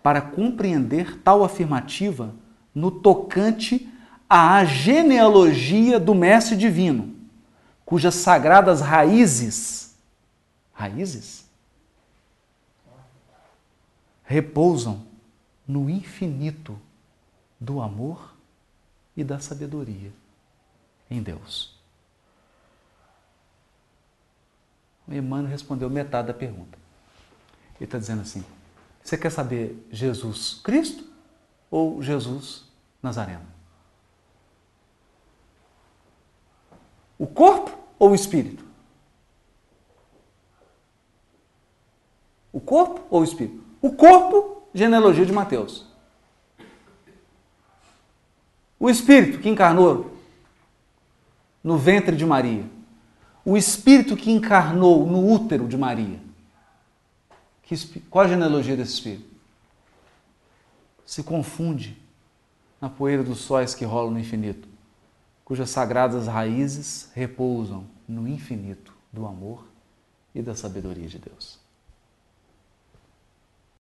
Para compreender tal afirmativa no tocante à genealogia do Mestre Divino, cujas sagradas raízes, raízes, repousam no infinito do amor e da sabedoria em Deus. O Emmanuel respondeu metade da pergunta. Ele está dizendo assim: você quer saber Jesus Cristo ou Jesus Nazareno? O corpo ou o espírito? O corpo ou o espírito? O corpo, genealogia de Mateus. O espírito que encarnou no ventre de Maria. O espírito que encarnou no útero de Maria. qual a genealogia desse espírito? Se confunde na poeira dos sóis que rolam no infinito, cujas sagradas raízes repousam no infinito do amor e da sabedoria de Deus.